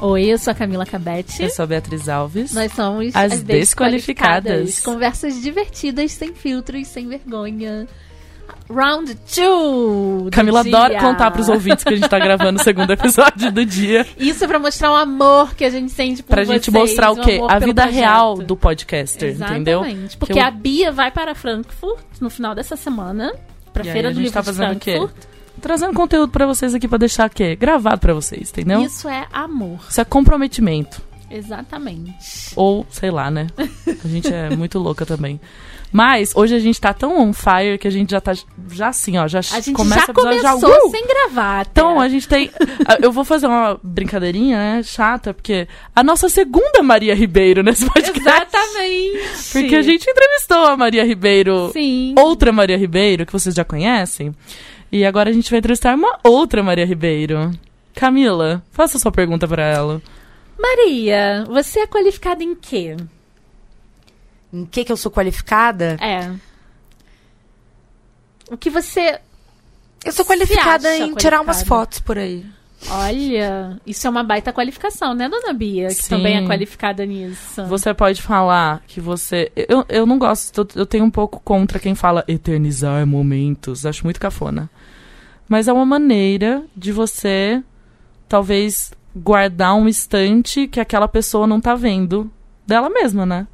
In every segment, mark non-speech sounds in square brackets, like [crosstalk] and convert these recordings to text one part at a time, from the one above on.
Oi, eu sou a Camila Cabete. Eu sou a Beatriz Alves. Nós somos As as, Desqualificadas. Desqualificadas. Conversas divertidas, sem filtros, sem vergonha. Round 2. Camila adora contar pros ouvintes que a gente tá gravando o segundo episódio do dia. Isso é pra mostrar o amor que a gente sente por Pra gente vocês, mostrar o quê? A vida projeto. real do podcaster, entendeu? Exatamente. Porque Que eu- a Bia vai para Frankfurt no final dessa semana. Pra E aí Feira a do gente Livro tá de fazendo o quê? Frankfurt. Trazendo conteúdo pra vocês aqui pra deixar o quê? Gravado pra vocês, entendeu? Isso é amor. Isso é comprometimento. Exatamente. Ou, sei lá, né? A gente é muito louca também. Mas hoje a gente tá tão on fire que a gente já tá já assim, ó, já A gente começa já episódio começou já, uh! sem gravar. Então, a gente tem. Eu vou fazer uma brincadeirinha, né? Chata, porque a nossa segunda Maria Ribeiro nesse podcast. Exatamente. Porque a gente entrevistou a Maria Ribeiro, Sim. outra Maria Ribeiro, que vocês já conhecem. E agora a gente vai entrevistar uma outra Maria Ribeiro. Camila, faça sua pergunta pra ela. Maria, você é qualificada em quê? Em que que eu sou qualificada? É. O que você. Eu sou qualificada em tirar umas qualificada. fotos por aí. Olha, isso é uma baita qualificação, né, dona Bia? Que Sim. também é qualificada nisso. Você pode falar que você. Eu, eu não gosto, eu, eu tenho um pouco contra quem fala eternizar momentos. Acho muito cafona. Mas é uma maneira de você, talvez, guardar um instante que aquela pessoa não tá vendo dela mesma, né?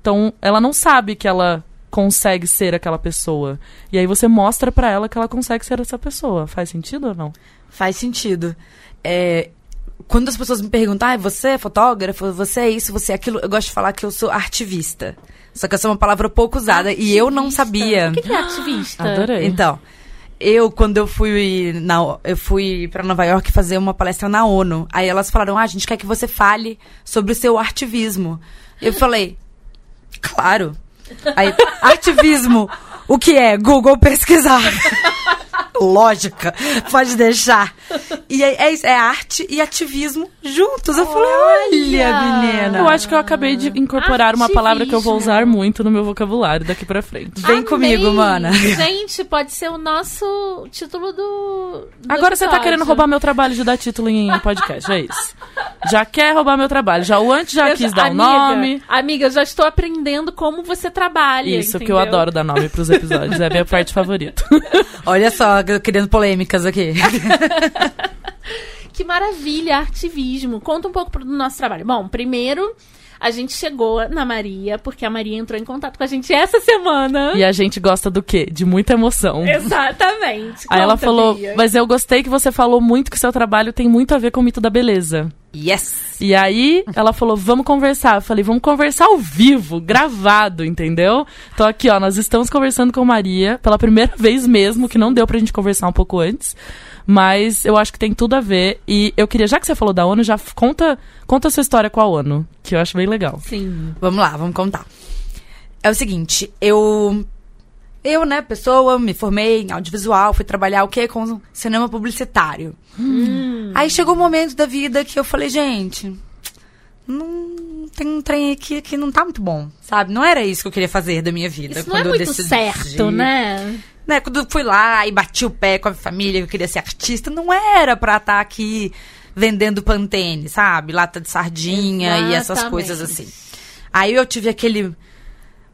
Então, ela não sabe que ela consegue ser aquela pessoa. E aí você mostra pra ela que ela consegue ser essa pessoa. Faz sentido ou não? Faz sentido. É, quando as pessoas me perguntam, ah, você é fotógrafo, você é isso, você é aquilo, eu gosto de falar que eu sou artivista. Só que essa é uma palavra pouco usada e eu não Ativista. sabia. O que, que é ativista? Adorei. Então, eu quando eu fui na eu fui para Nova York fazer uma palestra na ONU. Aí elas falaram: "Ah, a gente quer que você fale sobre o seu ativismo". Eu falei: "Claro". Aí, ativismo, o que é? Google pesquisar. [laughs] Lógica, pode deixar. E é, é isso, é arte e ativismo juntos. Eu falei, olha, Olha! menina. Eu acho que eu acabei de incorporar uma palavra que eu vou usar muito no meu vocabulário daqui pra frente. Vem comigo, Amei. mana. Gente, pode ser o nosso título do. do Agora você tá episódio. querendo roubar meu trabalho de dar título em podcast, é isso. Já quer roubar meu trabalho. Já o antes já Eu quis dar o amiga, nome. Amiga, eu já estou aprendendo como você trabalha. Isso, porque eu entendeu? adoro dar nome pros episódios. É a minha parte favorita. Olha só, querendo polêmicas aqui. [laughs] Que maravilha, ativismo. Conta um pouco do nosso trabalho. Bom, primeiro, a gente chegou na Maria, porque a Maria entrou em contato com a gente essa semana. E a gente gosta do quê? De muita emoção. Exatamente. Aí ela falou, Bia. mas eu gostei que você falou muito que seu trabalho tem muito a ver com o mito da beleza. Yes. E aí, ela falou, vamos conversar. Eu falei, vamos conversar ao vivo, gravado, entendeu? Então aqui, ó, nós estamos conversando com Maria pela primeira vez mesmo, que não deu pra gente conversar um pouco antes. Mas eu acho que tem tudo a ver. E eu queria, já que você falou da ONU, já conta, conta a sua história com a ONU, que eu acho bem legal. Sim. Vamos lá, vamos contar. É o seguinte, eu. Eu, né, pessoa, me formei em audiovisual, fui trabalhar o quê? Com cinema publicitário. Aí chegou um momento da vida que eu falei, gente, não tem um trem aqui que não tá muito bom, sabe? Não era isso que eu queria fazer da minha vida. Isso não é muito decidi. certo, né? né, quando eu fui lá e bati o pé com a família que eu queria ser artista, não era pra estar aqui vendendo pantene, sabe? Lata de sardinha e essas Exatamente. coisas assim. Aí eu tive aquele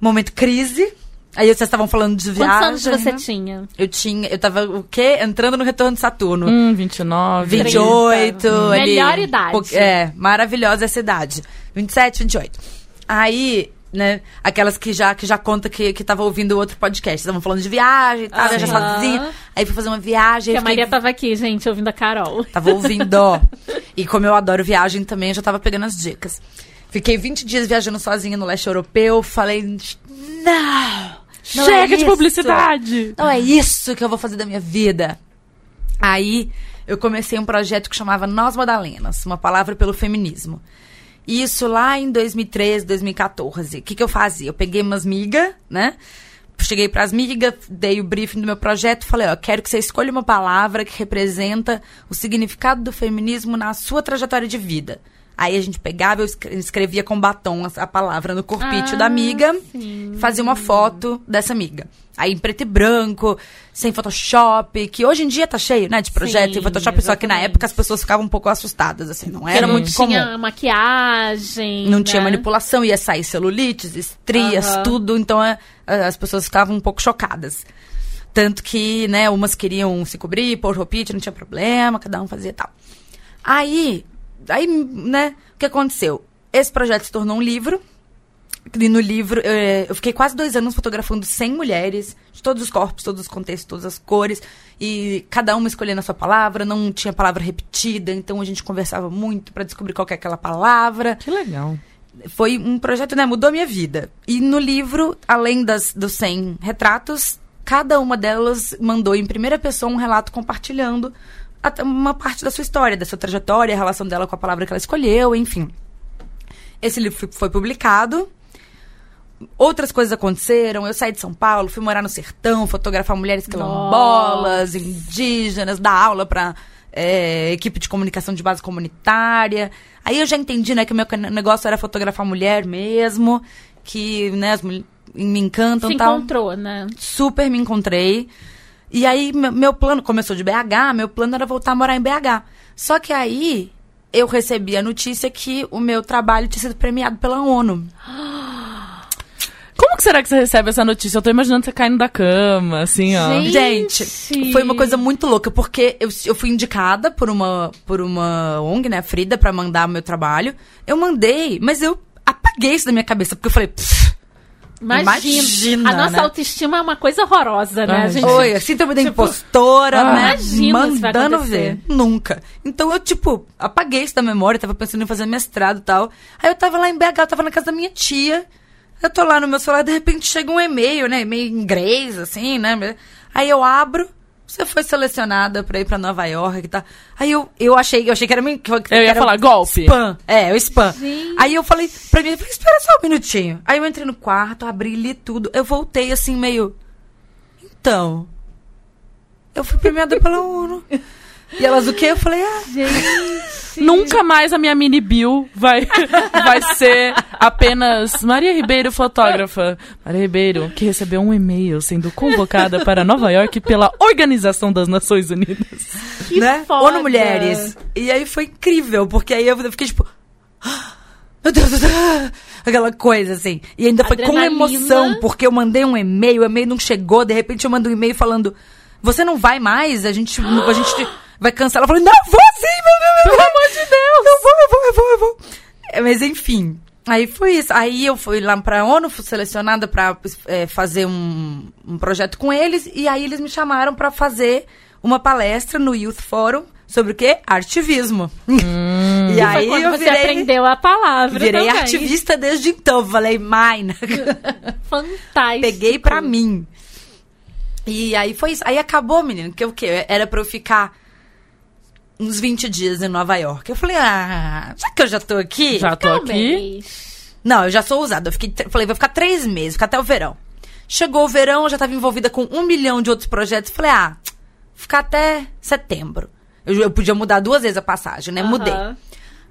momento crise. Aí vocês estavam falando de Quantos viagem. anos você né? tinha? Eu tinha, eu tava o quê? Entrando no retorno de Saturno. Hum, 29. 28, 30. ali. Melhor idade. É, maravilhosa essa idade. 27, 28. Aí, né, aquelas que já, que já conta que, que tava ouvindo o outro podcast. Estavam falando de viagem, tava já Aham. sozinha. Aí fui fazer uma viagem. Que a fiquei- Maria tava aqui, gente, ouvindo a Carol. Tava ouvindo, ó. [laughs] E como eu adoro viagem também, eu já tava pegando as dicas. Fiquei 20 dias viajando sozinha no leste europeu. Falei, não! Não é Chega de isso. publicidade! Não é isso que eu vou fazer da minha vida. Aí eu comecei um projeto que chamava Nós Madalenas, uma palavra pelo feminismo. Isso lá em 2013, 2014. O que, que eu fazia? Eu peguei umas migas, né? cheguei pras migas, dei o briefing do meu projeto, falei, ó, quero que você escolha uma palavra que representa o significado do feminismo na sua trajetória de vida. Aí a gente pegava, eu escre- escrevia com batom a, palavra no corpício Ah, da amiga, sim. fazia uma foto dessa amiga. Aí em preto e branco, sem Photoshop, que hoje em dia tá cheio, né, de projeto Sim, em Photoshop, só que na exatamente. época as pessoas ficavam um pouco assustadas, assim, não era não muito comum. tinha maquiagem. Não tinha né? manipulação, ia sair celulites, estrias, Aham. tudo, então é, as pessoas ficavam um pouco chocadas. Tanto que, né, umas queriam se cobrir, pôr roupite, não tinha problema, cada um fazia tal. Aí, aí, né, o que aconteceu? Esse projeto se tornou um livro, e no livro, eh, eu fiquei quase dois anos fotografando 100 mulheres, de todos os corpos, todos os contextos, todas as cores, e cada uma escolhendo a sua palavra, não tinha palavra repetida, então a gente conversava muito pra descobrir qual que é aquela palavra Que legal. foi um projeto, né, mudou a minha vida. E no livro, além das, dos 100 retratos, cada uma delas mandou em primeira pessoa um relato compartilhando uma parte da sua história, da sua trajetória, a relação dela com a palavra que ela escolheu, enfim. Esse livro foi- publicado. Outras coisas aconteceram. Eu saí de São Paulo, fui morar no sertão, fotografar mulheres quilombolas, indígenas, dar aula para equipe de comunicação de base comunitária. Aí eu já entendi, né, que o meu negócio era fotografar mulher mesmo, que, né, as mul- me encantam Se tal encontrou, né? super me encontrei. E aí, me- meu plano, começou de BH, meu plano era voltar a morar em BH. Só que aí, eu recebi a notícia que o meu trabalho tinha sido premiado pela ONU. [gasps] Como que será que você recebe essa notícia? Eu tô imaginando você caindo da cama, assim, ó. Gente. Gente, foi uma coisa muito louca, porque eu, eu fui indicada por uma, por uma ONG, né, Frida, pra mandar o meu trabalho. Eu mandei, mas eu apaguei isso da minha cabeça, porque eu falei, "Pff, Imagina. Imagina, a nossa né? autoestima é uma coisa horrorosa, né? Ai, a gente, Oi, síndrome da impostora, ah, né? imagina Mandando ver. Nunca. Então eu, tipo, apaguei isso da memória, tava pensando em fazer mestrado e tal. Aí eu tava lá em BH, eu tava na casa da minha tia. Eu tô lá no meu celular, de repente chega um e-mail, né? E-mail em inglês, assim, né? Aí eu abro. Você foi selecionada pra ir pra Nova York e tal. Aí eu, eu achei, eu achei que era men- que Eu ia era falar golpe. Spam. É, o spam. Gente. Aí eu falei pra mim, eu falei, espera só um minutinho. Aí eu entrei no quarto, abri, li tudo. Eu voltei assim, meio. Então. Eu fui premiada pela ONU. [laughs] E elas o quê? Eu falei, ah, Gente. Nunca mais a minha mini bill vai, [laughs] vai ser apenas Maria Ribeiro, fotógrafa. Maria Ribeiro, que recebeu um e-mail sendo convocada para Nova York pela Organização das Nações Unidas. Que né? foda. ONU Mulheres. E aí foi incrível, porque aí eu fiquei tipo. "Ah, Meu Deus, ah", aquela coisa assim. E ainda foi com Adrenalina. emoção, porque eu mandei um e-mail, o e-mail não chegou, de repente eu mando um e-mail falando: Você não vai mais? A gente, a gente vai cancelar. Eu falei: Não, vou sim, meu Deus, Pelo amor de Deus! eu vou, eu vou, eu vou, eu vou. É, Mas enfim. Aí foi isso. Aí eu fui lá pra ONU, fui selecionada pra é, fazer um, um projeto com eles. E aí eles me chamaram pra fazer uma palestra no Youth Forum sobre o quê? Artivismo. [laughs] e Que aí eu você virei, aprendeu a palavra virei também. ativista desde então. Falei, mine. [laughs] Fantástico. Peguei pra mim. E aí foi isso. Aí acabou, menino, que o quê? Era pra eu ficar uns 20 dias em Nova York. Eu falei, ah, já que eu já tô aqui. Já tô aqui. Não, eu já sou usada. Eu fiquei, falei, vou ficar três meses, ficar até o verão. Chegou o verão, eu já estava envolvida com um milhão de outros projetos. Falei, ah, ficar até setembro. Eu, eu podia mudar duas vezes a passagem, né? Mudei.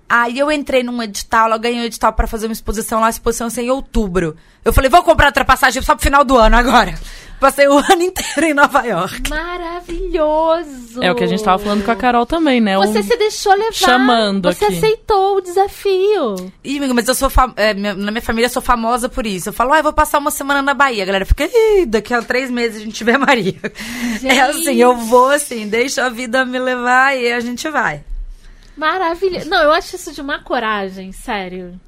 Aí eu entrei num edital, eu ganhei um edital pra fazer uma exposição lá, a exposição ia ser em outubro. Eu falei, vou comprar outra passagem só pro final do ano agora. [laughs] Passei o ano inteiro em Nova York. Maravilhoso. É o que a gente tava falando com a Carol também, né? Você Um- se deixou levar. chamando Você aqui. aceitou o desafio. Ih, amiga, mas eu sou fam- é, minha- na minha família eu sou famosa por isso. Eu falo, ah, eu vou passar uma semana na Bahia. A galera fica, Ih, daqui a três meses a gente vê a Maria. [laughs] É assim, eu vou assim, deixa a vida me levar e a gente vai. Maravilhoso. Não, eu acho isso de uma coragem, sério.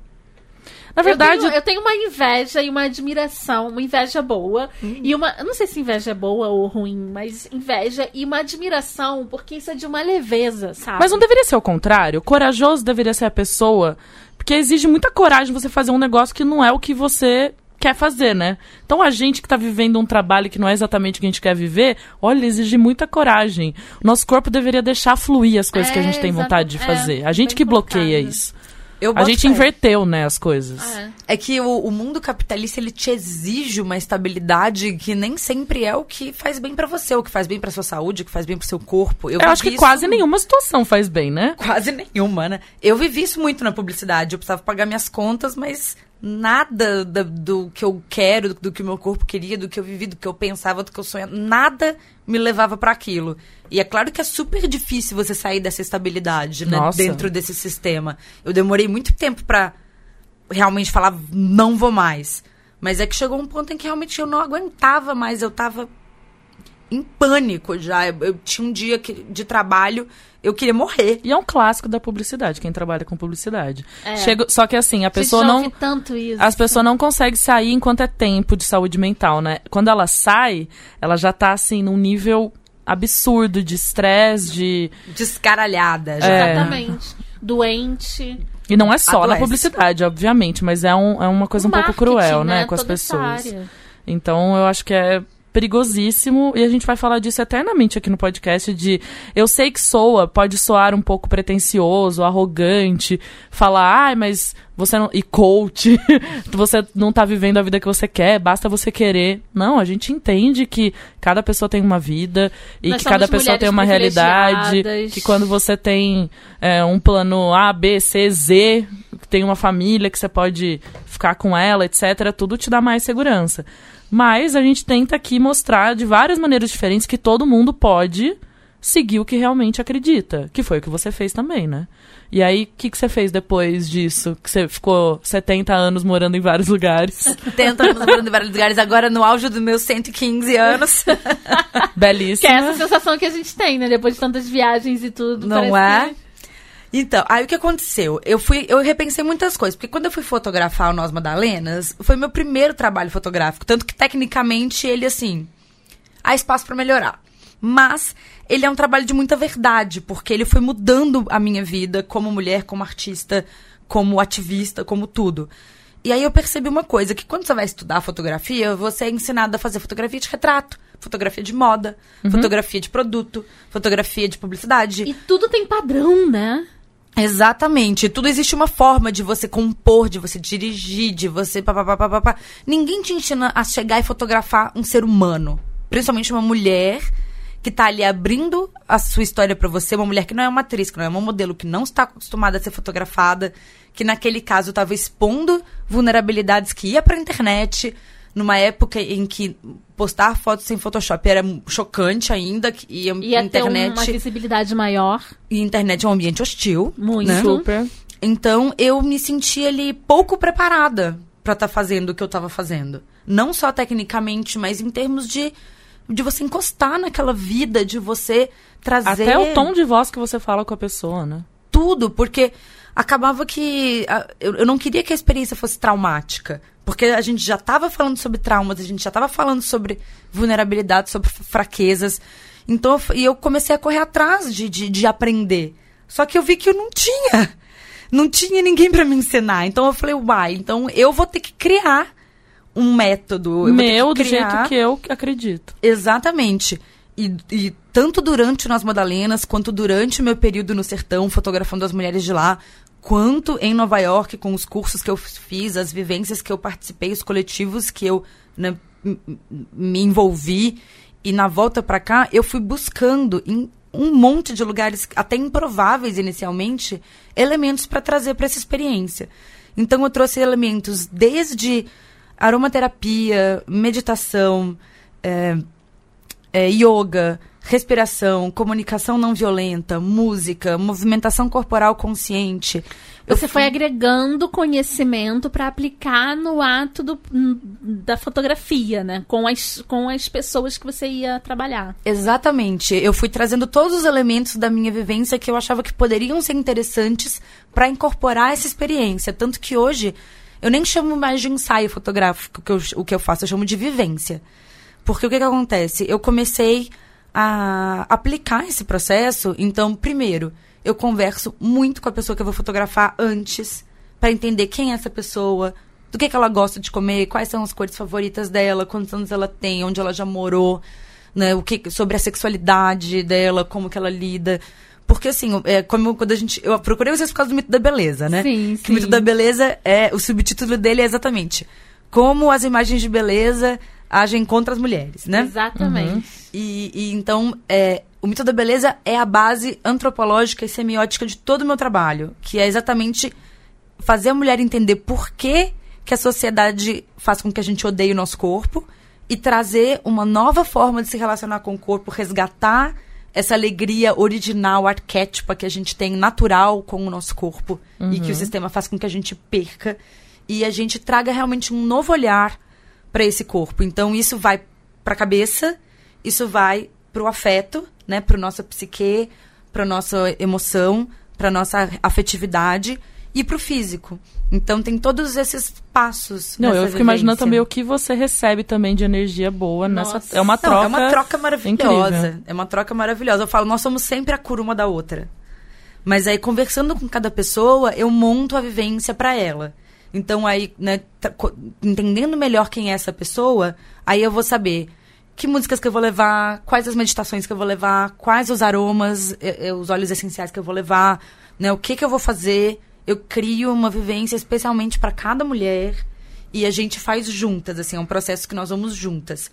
Na verdade, eu tenho, eu tenho uma inveja e uma admiração, uma inveja boa e uma, eu não sei se inveja é boa ou ruim, mas inveja e uma admiração, porque isso é de uma leveza, sabe? Mas não deveria ser o contrário? Corajoso deveria ser a pessoa. Porque exige muita coragem você fazer um negócio que não é o que você quer fazer, né? Então a gente que tá vivendo um trabalho que não é exatamente o que a gente quer viver, olha, exige muita coragem. O nosso corpo deveria deixar fluir as coisas que a É, gente tem vontade de É, fazer. A gente que bloqueia colocado. isso. Eu A gente fé. inverteu, né, as coisas. É. é que o, o mundo capitalista ele te exige uma estabilidade que nem sempre é o que faz bem pra você, o que faz bem pra sua saúde, o que faz bem pro seu corpo. Eu, acho que vivi quase isso- nenhuma situação faz bem, né? Quase nenhuma, né? Eu vivi isso muito na publicidade. Eu precisava pagar minhas contas, mas nada da- do que eu quero, do, do que o meu corpo queria, do que eu vivi, do que eu pensava, do que eu sonhava, nada me levava pra aquilo. E é claro que é super difícil você sair dessa estabilidade, né? Dentro desse sistema. Eu demorei muito tempo pra realmente falar, não vou mais. Mas é que chegou um ponto em que realmente eu não aguentava mais, eu tava em pânico já. Eu, eu tinha um dia que- de trabalho, eu queria morrer. E é um clássico da publicidade, quem trabalha com publicidade. É. Chega, só que assim, a pessoa não. ouvi tanto isso. As pessoas não conseguem sair enquanto é tempo de saúde mental, né? Quando ela sai, ela já tá assim num nível absurdo de estresse, de. Descaralhada já. É. Exatamente. Doente. E não é só na publicidade, obviamente, mas é, um, é uma coisa um pouco cruel, né, com as pessoas. área. Então eu acho que é perigosíssimo e a gente vai falar disso eternamente aqui no podcast de eu sei que soa, pode soar um pouco pretencioso, arrogante, falar, ai, mas você não e coach, [laughs] você não tá vivendo a vida que você quer, basta você querer. Não, a gente entende que cada pessoa tem uma vida e Nós que cada pessoa tem uma realidade, que quando você tem é, um plano A, B, C, Z, tem uma família que você pode ficar com ela, etc., tudo te dá mais segurança. Mas a gente tenta aqui mostrar de várias maneiras diferentes que todo mundo pode seguir o que realmente acredita. Que foi o que você fez também, né? E aí, o que, que você fez depois disso? Que você ficou 70 anos morando em vários lugares. [laughs] Tentando morando em vários lugares, agora no auge dos meus 115 anos. [laughs] Que é essa sensação que a gente tem, né? Depois de tantas viagens e tudo. Não é? que- Então, aí o que aconteceu? Eu fui, eu repensei muitas coisas, porque quando eu fui fotografar o Nós Madalenas, foi meu primeiro trabalho fotográfico, tanto que tecnicamente ele assim, há espaço pra melhorar. Mas ele é um trabalho de muita verdade, porque ele foi mudando a minha vida como mulher, como artista, como ativista, como tudo. E aí eu percebi uma coisa, que quando você vai estudar fotografia, você é ensinado a fazer fotografia de retrato, fotografia de moda, fotografia de produto, fotografia de publicidade. E tudo tem padrão, né? Exatamente. Tudo existe uma forma de você compor, de você dirigir, de você papapá. Ninguém te ensina a chegar e fotografar um ser humano. Principalmente uma mulher que tá ali abrindo a sua história pra você, uma mulher que não é uma atriz, que não é uma modelo, que não está acostumada a ser fotografada, que naquele caso estava expondo vulnerabilidades que ia pra internet, numa época em que postar fotos sem Photoshop era chocante ainda, que ia, Ia ter internet uma visibilidade maior. e internet é um ambiente hostil. Muito. né? Super. Então eu me senti ali pouco preparada pra estar fazendo o que eu tava fazendo. Não só tecnicamente, mas em termos de, de você encostar naquela vida, de você trazer Até o tom de voz que você fala com a pessoa, né? tudo, porque acabava que eu não queria que a experiência fosse traumática. Porque a gente já estava falando sobre traumas, a gente já estava falando sobre vulnerabilidade, sobre fraquezas. Então, e eu comecei a correr atrás de, de, de aprender. Só que eu vi que eu não tinha. Não tinha ninguém para me ensinar. Então eu falei, uai, então eu vou ter que criar um método. Meu, do jeito que eu acredito. Exatamente. E, e tanto durante Nas Madalenas, quanto durante o meu período no sertão, fotografando as mulheres de lá, quanto em Nova York, com os cursos que eu fiz, as vivências que eu participei, os coletivos que eu né, me envolvi. E na volta pra cá, eu fui buscando em um monte de lugares, até improváveis inicialmente, elementos para trazer para essa experiência. Então eu trouxe elementos desde aromaterapia, meditação, é, é, yoga, respiração, comunicação não violenta, música, movimentação corporal consciente. Você fui- foi agregando conhecimento para aplicar no ato do- da fotografia, né? Com as, com as pessoas que você ia trabalhar. Exatamente. Eu fui trazendo todos os elementos da minha vivência que eu achava que poderiam ser interessantes para incorporar essa experiência. Tanto que hoje eu nem chamo mais de ensaio fotográfico que eu- o que eu faço, eu chamo de vivência. Porque o que, que acontece? Eu comecei a aplicar esse processo. Então, primeiro, eu converso muito com a pessoa que eu vou fotografar antes, para entender quem é essa pessoa, do que, que ela gosta de comer, quais são as cores favoritas dela, quantos anos ela tem, onde ela já morou, né, o que sobre a sexualidade dela, como que ela lida. Porque, assim, é como quando a gente. Eu procurei vocês por causa do mito da beleza, né? Sim, Que o mito sim. da beleza é. O subtítulo dele é exatamente como as imagens de beleza agem contra as mulheres, né? Exatamente. E, e então, é, o mito da beleza é a base antropológica e semiótica de todo o meu trabalho, que é exatamente fazer a mulher entender por que, que a sociedade faz com que a gente odeie o nosso corpo e trazer uma nova forma de se relacionar com o corpo, resgatar essa alegria original, arquétipa que a gente tem natural com o nosso corpo e que o sistema faz com que a gente perca e a gente traga realmente um novo olhar para esse corpo. Então isso vai para a cabeça, isso vai para o afeto, né, para nossa psique, para nossa emoção, para nossa afetividade e para o físico. Então tem todos esses passos. Não, eu fico imaginando vivência. também o que você recebe também de energia boa nessa. Nossa. É uma Não, troca. é uma troca maravilhosa. incrível. É uma troca maravilhosa. Eu falo, nós somos sempre a cura uma da outra. Mas aí, conversando com cada pessoa, eu monto a vivência para ela. Então, aí, né, co- entendendo melhor quem é essa pessoa, aí eu vou saber que músicas que eu vou levar, quais as meditações que eu vou levar, quais os aromas, os óleos essenciais que eu vou levar, né, o que que eu vou fazer. Eu crio uma vivência especialmente para cada mulher e a gente faz juntas, assim, é um processo que nós vamos juntas.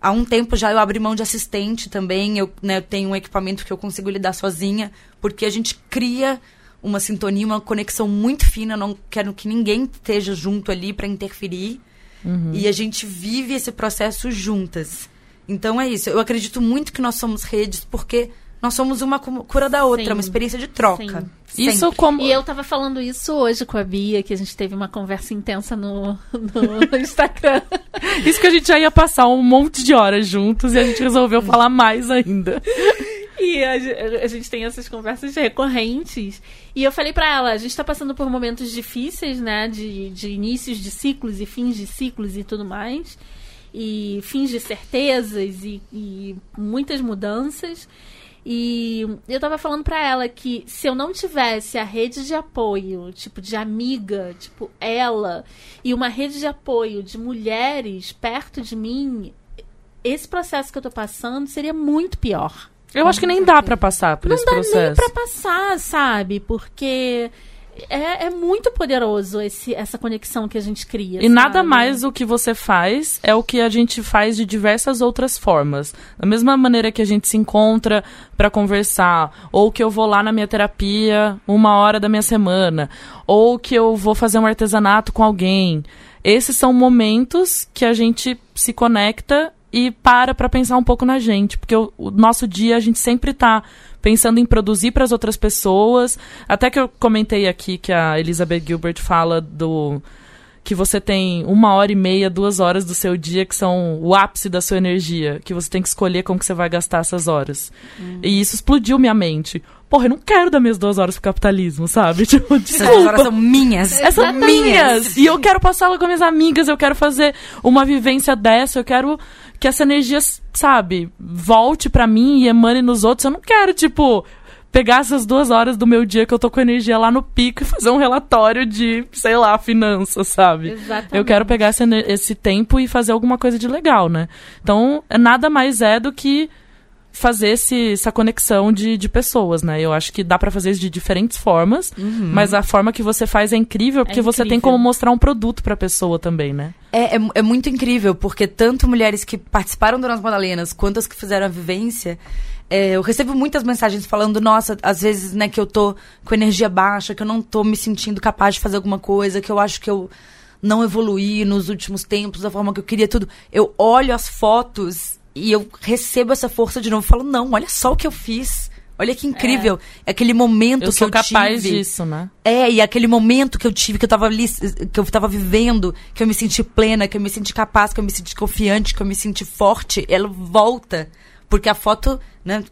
Há um tempo já eu abri mão de assistente também, eu, né, eu tenho um equipamento que eu consigo lidar sozinha, porque a gente cria uma sintonia, uma conexão muito fina, não quero que ninguém esteja junto ali para interferir. E a gente vive esse processo juntas. Então é isso, eu acredito muito que nós somos redes porque nós somos uma cu- cura da outra, Sim. é uma experiência de troca. Sim. Isso como. E eu tava falando isso hoje com a Bia, que a gente teve uma conversa intensa no, no [laughs] Instagram. Isso que a gente já ia passar um monte de horas juntos e a gente resolveu falar mais ainda. [laughs] E a, a gente tem essas conversas recorrentes. E eu falei pra ela, a gente tá passando por momentos difíceis, né? De, de inícios de ciclos e fins de ciclos e tudo mais. E fins de certezas e, e muitas mudanças. E eu tava falando pra ela que se eu não tivesse a rede de apoio, tipo, de amiga, tipo, ela, e uma rede de apoio de mulheres perto de mim, esse processo que eu tô passando seria muito pior. Eu acho que nem dá pra passar por Não esse dá processo. nem pra passar, sabe? Porque é, é muito poderoso esse, essa conexão que a gente cria. E nada sabe? mais o que você faz é o que a gente faz de diversas outras formas. Da mesma maneira que a gente se encontra pra conversar, ou que eu vou lá na minha terapia uma hora da minha semana, ou que eu vou fazer um artesanato com alguém. Esses são momentos que a gente se conecta e para pra pensar um pouco na gente, porque o, o nosso dia a gente sempre tá pensando em produzir para as outras pessoas. Até que eu comentei aqui que a Elizabeth Gilbert fala do que você tem uma hora e meia, duas horas do seu dia que são o ápice da sua energia, que você tem que escolher como que você vai gastar essas horas. E isso explodiu minha mente. Porra, eu não quero dar minhas duas horas pro capitalismo, sabe? [laughs] Tipo, Essas desculpa. horas são minhas. Essas são minhas. E eu quero passá-la com minhas amigas, eu quero fazer uma vivência dessa, eu quero que essa energia, sabe, volte pra mim e emane nos outros. Eu não quero, tipo, pegar essas duas horas do meu dia que eu tô com energia lá no pico e fazer um relatório de, sei lá, finanças, sabe? Exatamente. Eu quero pegar esse, esse tempo e fazer alguma coisa de legal, né? Então, nada mais é do que fazer esse, essa conexão de, de pessoas, né? Eu acho que dá pra fazer isso de diferentes formas, mas a forma que você faz é incrível porque você tem incrível. como mostrar um produto pra pessoa também, né? É, é, é muito incrível, porque tanto mulheres que participaram do Nas Madalenas quanto as que fizeram a vivência, é, eu recebo muitas mensagens falando, nossa, às vezes, né, que eu tô com energia baixa, que eu não tô me sentindo capaz de fazer alguma coisa, que eu acho que eu não evoluí nos últimos tempos da forma que eu queria tudo. Eu olho as fotos e eu recebo essa força de novo falo, não, olha só o que eu fiz. Olha que incrível. É. Aquele momento Eu que sou eu capaz tive. disso, né? É, e aquele momento que eu tive, que eu tava ali, que eu tava vivendo, que eu me senti plena, que eu me senti capaz, que eu me senti confiante, que eu me senti forte, ela volta. Porque a foto, né,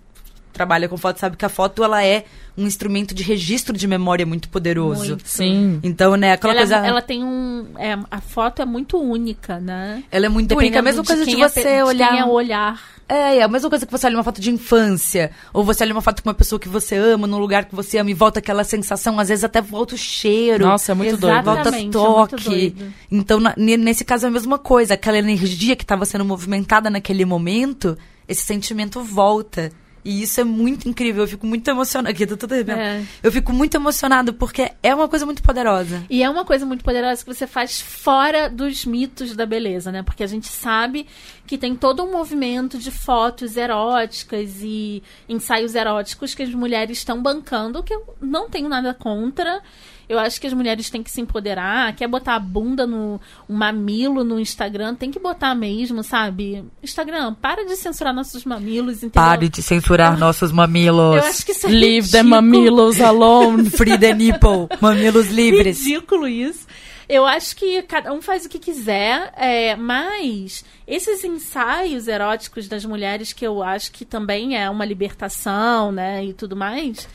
trabalha com foto, sabe que a foto, ela é um instrumento de registro de memória muito poderoso. Muito. Sim. Então, né, aquela ela, coisa... ela tem um. é, a foto é muito única, né? ela é muito única. É a mesma coisa de, é você de olhar... Quem é olhar. É, é a mesma coisa que você olha uma foto de infância, ou você olha uma foto com uma pessoa que você ama, num lugar que você ama, e volta aquela sensação, às vezes até volta o cheiro. Nossa, é muito doido. volta é muito toque. doido. então, na- ne- nesse caso é a mesma coisa. Aquela energia que estava sendo movimentada naquele momento, esse sentimento volta. E isso é muito incrível. Eu fico muito emocionada. Aqui, tô toda. É. Eu fico muito emocionada porque é uma coisa muito poderosa. E é uma coisa muito poderosa que você faz fora dos mitos da beleza, né? Porque a gente sabe que tem todo um movimento de fotos eróticas e ensaios eróticos que as mulheres estão bancando, que eu não tenho nada contra. Eu acho que as mulheres têm que se empoderar. Quer botar a bunda no um mamilo no Instagram, tem que botar mesmo, sabe? Instagram, para de censurar nossos mamilos, entendeu? Pare de censurar nossos mamilos. Eu acho que isso é Leave the ridículo. mamilos alone. [laughs] Free the nipple. Mamilos livres. ridículo isso. Eu acho que cada um faz o que quiser, é, mas esses ensaios eróticos das mulheres, que eu acho que também é uma libertação, né, e tudo mais,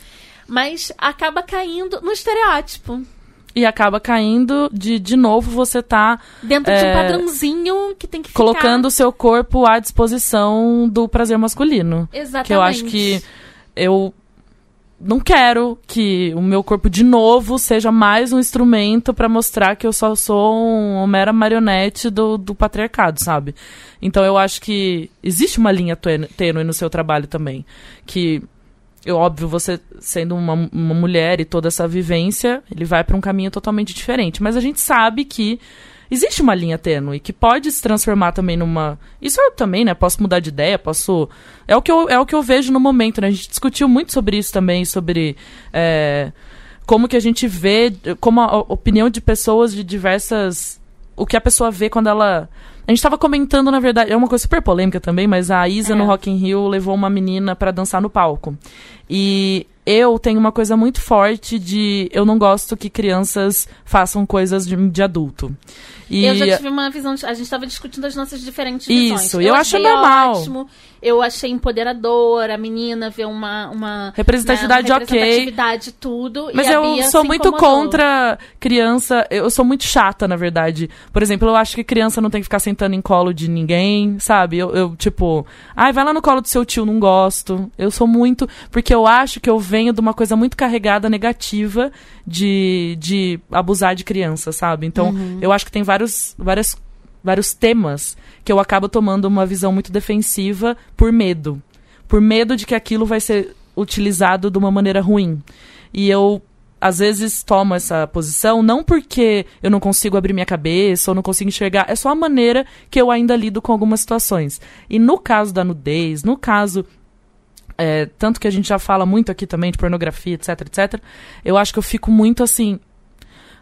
mas acaba caindo no estereótipo. e acaba caindo de, de novo, você tá Dentro de um É, padrãozinho que tem que colocando o seu corpo à disposição do prazer masculino. Exatamente. Que eu acho que eu não quero que o meu corpo de novo seja mais um instrumento pra mostrar que eu só sou um- uma mera marionete do, do patriarcado, sabe? Então eu acho que existe uma linha tênue no seu trabalho também. Que, eu, óbvio, você sendo uma, uma mulher e toda essa vivência, ele vai pra um caminho totalmente diferente. Mas a gente sabe que existe uma linha tênue que pode se transformar também numa. Isso eu também, né? Posso mudar de ideia, posso. É o que eu, é o que eu vejo no momento, né? A gente discutiu muito sobre isso também, sobre. é, como que a gente vê, como a opinião de pessoas de diversas. O que a pessoa vê quando ela. A gente tava comentando, na verdade, é uma coisa super polêmica também, mas a Isa É. no Rock in Rio levou uma menina pra dançar no palco. E eu tenho uma coisa muito forte de eu não gosto que crianças façam coisas de, de adulto. E Eu já tive uma visão. de- A gente estava discutindo as nossas diferentes visões. Isso, eu acho achei normal. Ótimo, eu achei empoderadora a menina ver uma. uma Representatividade né, ok. representatividade, tudo. Mas eu sou muito incomodou. contra criança. Eu sou muito chata, na verdade. Por exemplo, eu acho que criança não tem que ficar sentando em colo de ninguém, sabe? Eu, eu, tipo, ai, vai lá no colo do seu tio, não gosto. Eu sou muito. Porque eu acho que eu venho de uma coisa muito carregada negativa de, de abusar de criança, sabe? Então, eu acho que tem vários, várias, vários temas que eu acabo tomando uma visão muito defensiva por medo. Por medo de que aquilo vai ser utilizado de uma maneira ruim. E eu às vezes tomo essa posição não porque eu não consigo abrir minha cabeça ou não consigo enxergar, é só a maneira que eu ainda lido com algumas situações. E no caso da nudez, no caso é, tanto que a gente já fala muito aqui também de pornografia, etc, etc, eu acho que eu fico muito assim.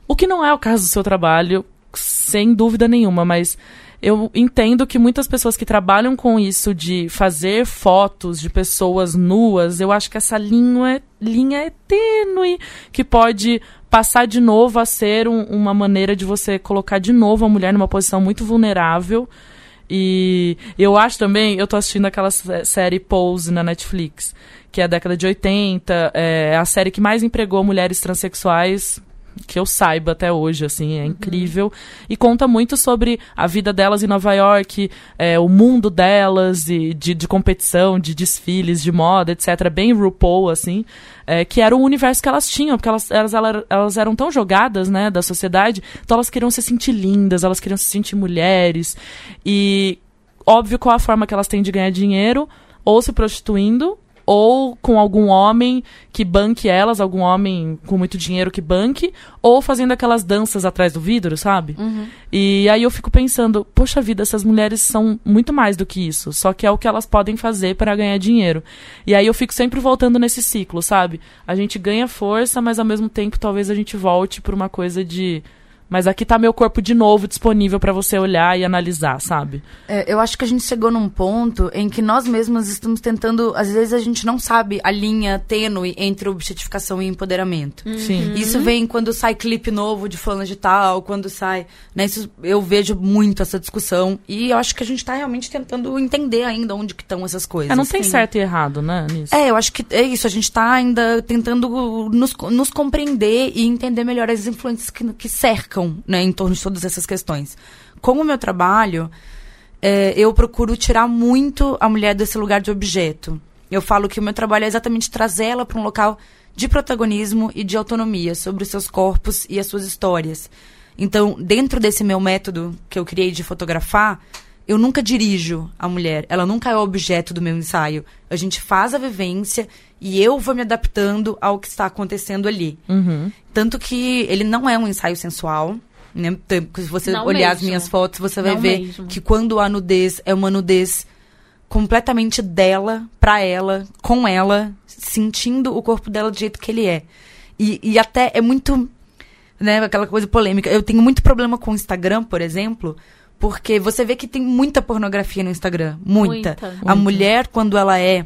O que não é o caso do seu trabalho, sem dúvida nenhuma, mas eu entendo que muitas pessoas que trabalham com isso de fazer fotos de pessoas nuas, eu acho que essa linha é, linha é tênue, que pode passar de novo a ser um- uma maneira de você colocar de novo a mulher numa posição muito vulnerável. E eu acho também, eu tô assistindo aquela sé- série Pose na Netflix, que é a década de 80, é a série que mais empregou mulheres transexuais que eu saiba até hoje, assim, é incrível. E conta muito sobre a vida delas em Nova York, é, o mundo delas, e de, de competição, de desfiles, de moda, etc. Bem RuPaul, assim, é, que era o universo que elas tinham, porque elas, elas, elas, elas eram tão jogadas, né, da sociedade, então elas queriam se sentir lindas, elas queriam se sentir mulheres. E óbvio qual a forma que elas têm de ganhar dinheiro, ou se prostituindo, ou com algum homem que banque elas, algum homem com muito dinheiro que banque, ou fazendo aquelas danças atrás do vidro, sabe? E aí eu fico pensando, poxa vida, essas mulheres são muito mais do que isso, só que é o que elas podem fazer para ganhar dinheiro. E aí eu fico sempre voltando nesse ciclo, sabe? A gente ganha força, mas ao mesmo tempo talvez a gente volte para uma coisa de mas aqui tá meu corpo de novo disponível para você olhar e analisar, sabe? É, eu acho que a gente chegou num ponto em que nós mesmos estamos tentando. Às vezes a gente não sabe a linha tênue entre objetificação e empoderamento. Sim. Isso vem quando sai clipe novo de fulano de tal, quando sai. Né, isso, eu vejo muito essa discussão. E eu acho que a gente tá realmente tentando entender ainda onde que estão essas coisas. É, não tem Sim. certo e errado, né, nisso. É, eu acho que é isso. A gente tá ainda tentando nos, nos compreender e entender melhor as influências que, que cercam né, em torno de todas essas questões. Com o meu trabalho, é, eu procuro tirar muito a mulher desse lugar de objeto. Eu falo que o meu trabalho é exatamente trazer ela para um local de protagonismo e de autonomia sobre os seus corpos e as suas histórias. Então, dentro desse meu método que eu criei de fotografar, eu nunca dirijo a mulher, ela nunca é objeto do meu ensaio. A gente faz a vivência e eu vou me adaptando ao que está acontecendo ali. Uhum. Tanto que ele não é um ensaio sensual. Né? Então, Se você Não olhar as mesmo. minhas fotos, você vai Não ver mesmo. que quando há nudez, é uma nudez completamente dela, pra ela, com ela, sentindo o corpo dela do jeito que ele é. E, e até é muito. Né, aquela coisa polêmica. Eu tenho muito problema com o Instagram, por exemplo, porque você vê que tem muita pornografia no Instagram. Muita. Muita. A mulher, quando ela é.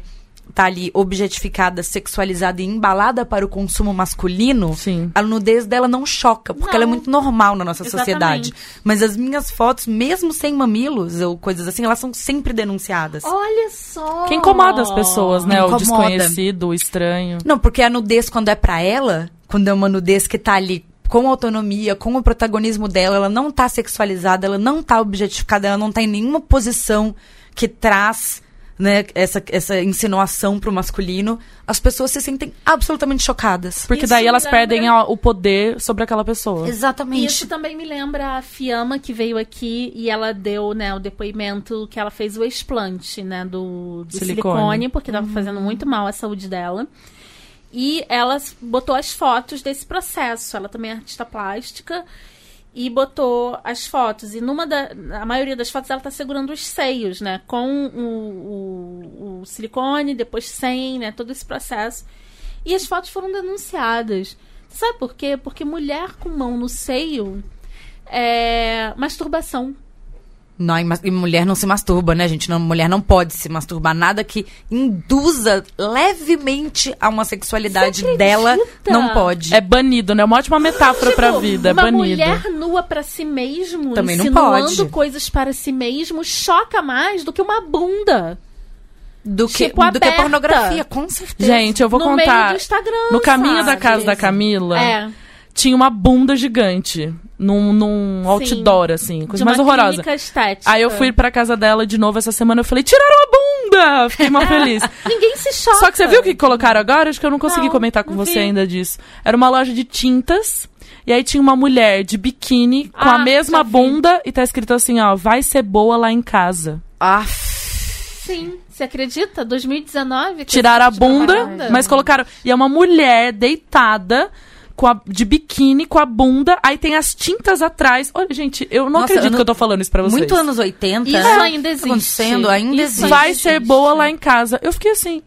Tá ali objetificada, sexualizada e embalada para o consumo masculino, Sim. a nudez dela não choca, porque Não. ela é muito normal na nossa Exatamente. sociedade. Mas as minhas fotos, mesmo sem mamilos ou coisas assim, elas são sempre denunciadas. Olha só! Que incomoda as pessoas, né? O Incomoda. desconhecido, o estranho. Não, porque a nudez, quando é pra ela, quando é uma nudez que tá ali com autonomia, com o protagonismo dela, ela não tá sexualizada, ela não tá objetificada, ela não tá em nenhuma posição que traz né, essa, essa insinuação pro masculino, as pessoas se sentem absolutamente chocadas. Porque Isso daí elas lembra- perdem a- o poder sobre aquela pessoa. Exatamente. Isso também me lembra a Fiamma que veio aqui e ela deu, né, o depoimento que ela fez o explante, né, do, do Silicone. silicone. porque tava fazendo muito mal à saúde dela. E ela botou as fotos desse processo. Ela também é artista plástica e botou as fotos. E numa da. A maioria das fotos ela tá segurando os seios, né? Com o, o, o silicone, depois sem, né? Todo esse processo. E as fotos foram denunciadas. Sabe por quê? Porque mulher com mão no seio é masturbação. Não, e e mulher não se masturba, né, gente? Não, mulher não pode se masturbar. Nada que induza levemente a uma sexualidade dela não pode. É banido, né? Uma ótima metáfora pra Tipo, vida. É uma banido. mulher nua pra si mesmo, Também não insinuando pode. coisas para si mesmo, choca mais do que uma bunda. do que, tipo, do que pornografia, com certeza. Gente, eu vou no meio contar. do Instagram, No caminho da sabe? casa da Camila, É. tinha uma bunda gigante. Num, num outdoor, assim. Coisa de mais horrorosa. Aí eu fui pra casa dela de novo essa semana eu falei, tiraram a bunda! Fiquei mal feliz. [laughs] Ninguém se choca. Só que você viu o que colocaram agora? Acho que eu não consegui Não, comentar com você vi. ainda disso. Era uma loja de tintas. E aí tinha uma mulher de biquíni com Ah, a mesma vi. bunda e tá escrito assim, ó, vai ser boa lá em casa. Ah, Sim, você acredita? 2019? que Tiraram a tipo bunda, mas colocaram. E é uma mulher deitada. Com a, de biquíni, com a bunda, aí tem as tintas atrás. Olha, gente, eu não Nossa, acredito ano- que eu tô falando isso pra vocês. muito anos 80. Isso né? ainda existe. tá acontecendo? Ainda Isso existe. Vai ser boa lá em casa. Eu fiquei assim,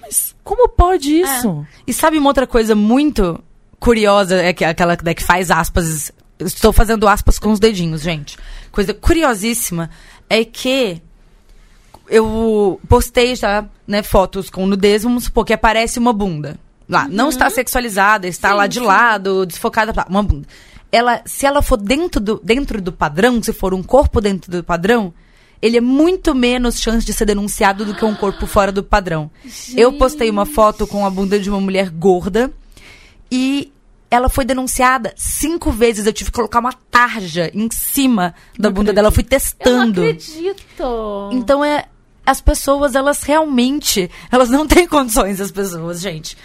mas como pode isso? E sabe uma outra coisa muito curiosa, é que aquela né, que faz aspas. Estou fazendo aspas com os dedinhos, gente. Coisa curiosíssima é que eu postei já, né, fotos com nudez, vamos supor que aparece uma bunda. Lá, não está sexualizada, está Sim, lá de sim. lado, desfocada, uma bunda. Ela, se ela for dentro do, dentro do padrão, se for um corpo dentro do padrão, ele é muito menos chance de ser denunciado do que um corpo fora do padrão. Eu postei uma foto com a bunda de uma mulher gorda e ela foi denunciada cinco vezes. Eu tive que colocar uma tarja em cima da Não bunda dela. Eu fui Eu não testando. acredito. Então é. As pessoas, elas realmente. Elas não têm condições, as pessoas, gente.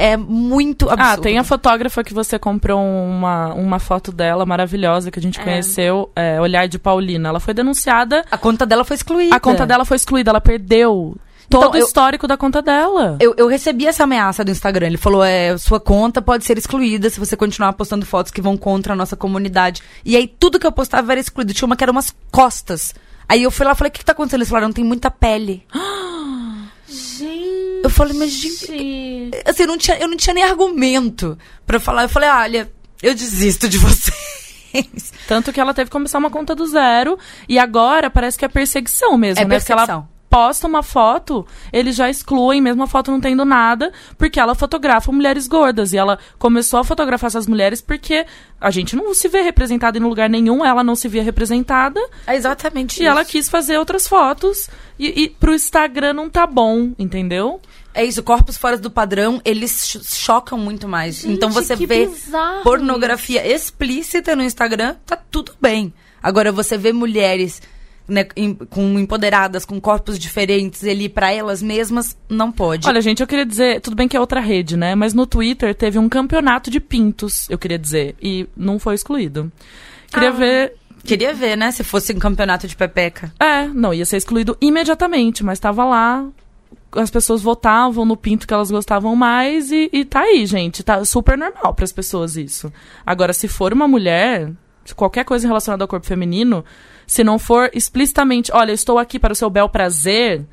É muito absurdo. Ah, tem a fotógrafa que você comprou uma, uma foto dela maravilhosa que a gente É. conheceu, é, Olhar de Paulina. Ela foi denunciada, A conta dela foi excluída. a conta dela foi excluída, ela perdeu Então, todo o eu- histórico da conta dela. Eu, eu recebi essa ameaça do Instagram. Ele falou: é, sua conta pode ser excluída se você continuar postando fotos que vão contra a nossa comunidade. E aí tudo que eu postava era excluído. Tinha uma que era umas costas. Aí eu fui lá e falei: o que, que tá acontecendo? Eles falaram: tem muita pele. [gasps] Eu falei, mas gente. Assim, eu não tinha, eu não tinha nem argumento pra falar. Eu falei: olha, eu desisto de [laughs] vocês. Tanto que ela teve que começar uma conta do zero. E agora parece que é perseguição mesmo, É né? Porque ela perseguição. posta uma foto, eles já excluem, mesmo a foto não tendo nada, porque ela fotografa mulheres gordas. E ela começou a fotografar essas mulheres porque a gente não se vê representada em lugar nenhum, ela não se via representada. É exatamente E ela quis fazer outras fotos. E, e pro Instagram não tá bom, entendeu? É isso, corpos fora do padrão, eles cho- chocam muito mais. Gente, então você que vê bizarro pornografia explícita no Instagram, tá tudo bem. Agora você vê mulheres né, em- com empoderadas, com corpos diferentes, ali pra elas mesmas, não pode. Olha, gente, eu queria dizer, tudo bem que é outra rede, né? Mas no Twitter teve um campeonato de pintos, eu queria dizer, e não foi excluído. Queria Ah. ver Queria ver, né? Se fosse um campeonato de pepeca. É, não, ia ser excluído imediatamente, mas tava lá, as pessoas votavam no pinto que elas gostavam mais e, e tá aí, gente. Tá super normal para as pessoas isso. Agora, se for uma mulher, qualquer coisa relacionada ao corpo feminino, se não for explicitamente, olha, eu estou aqui para o seu bel prazer,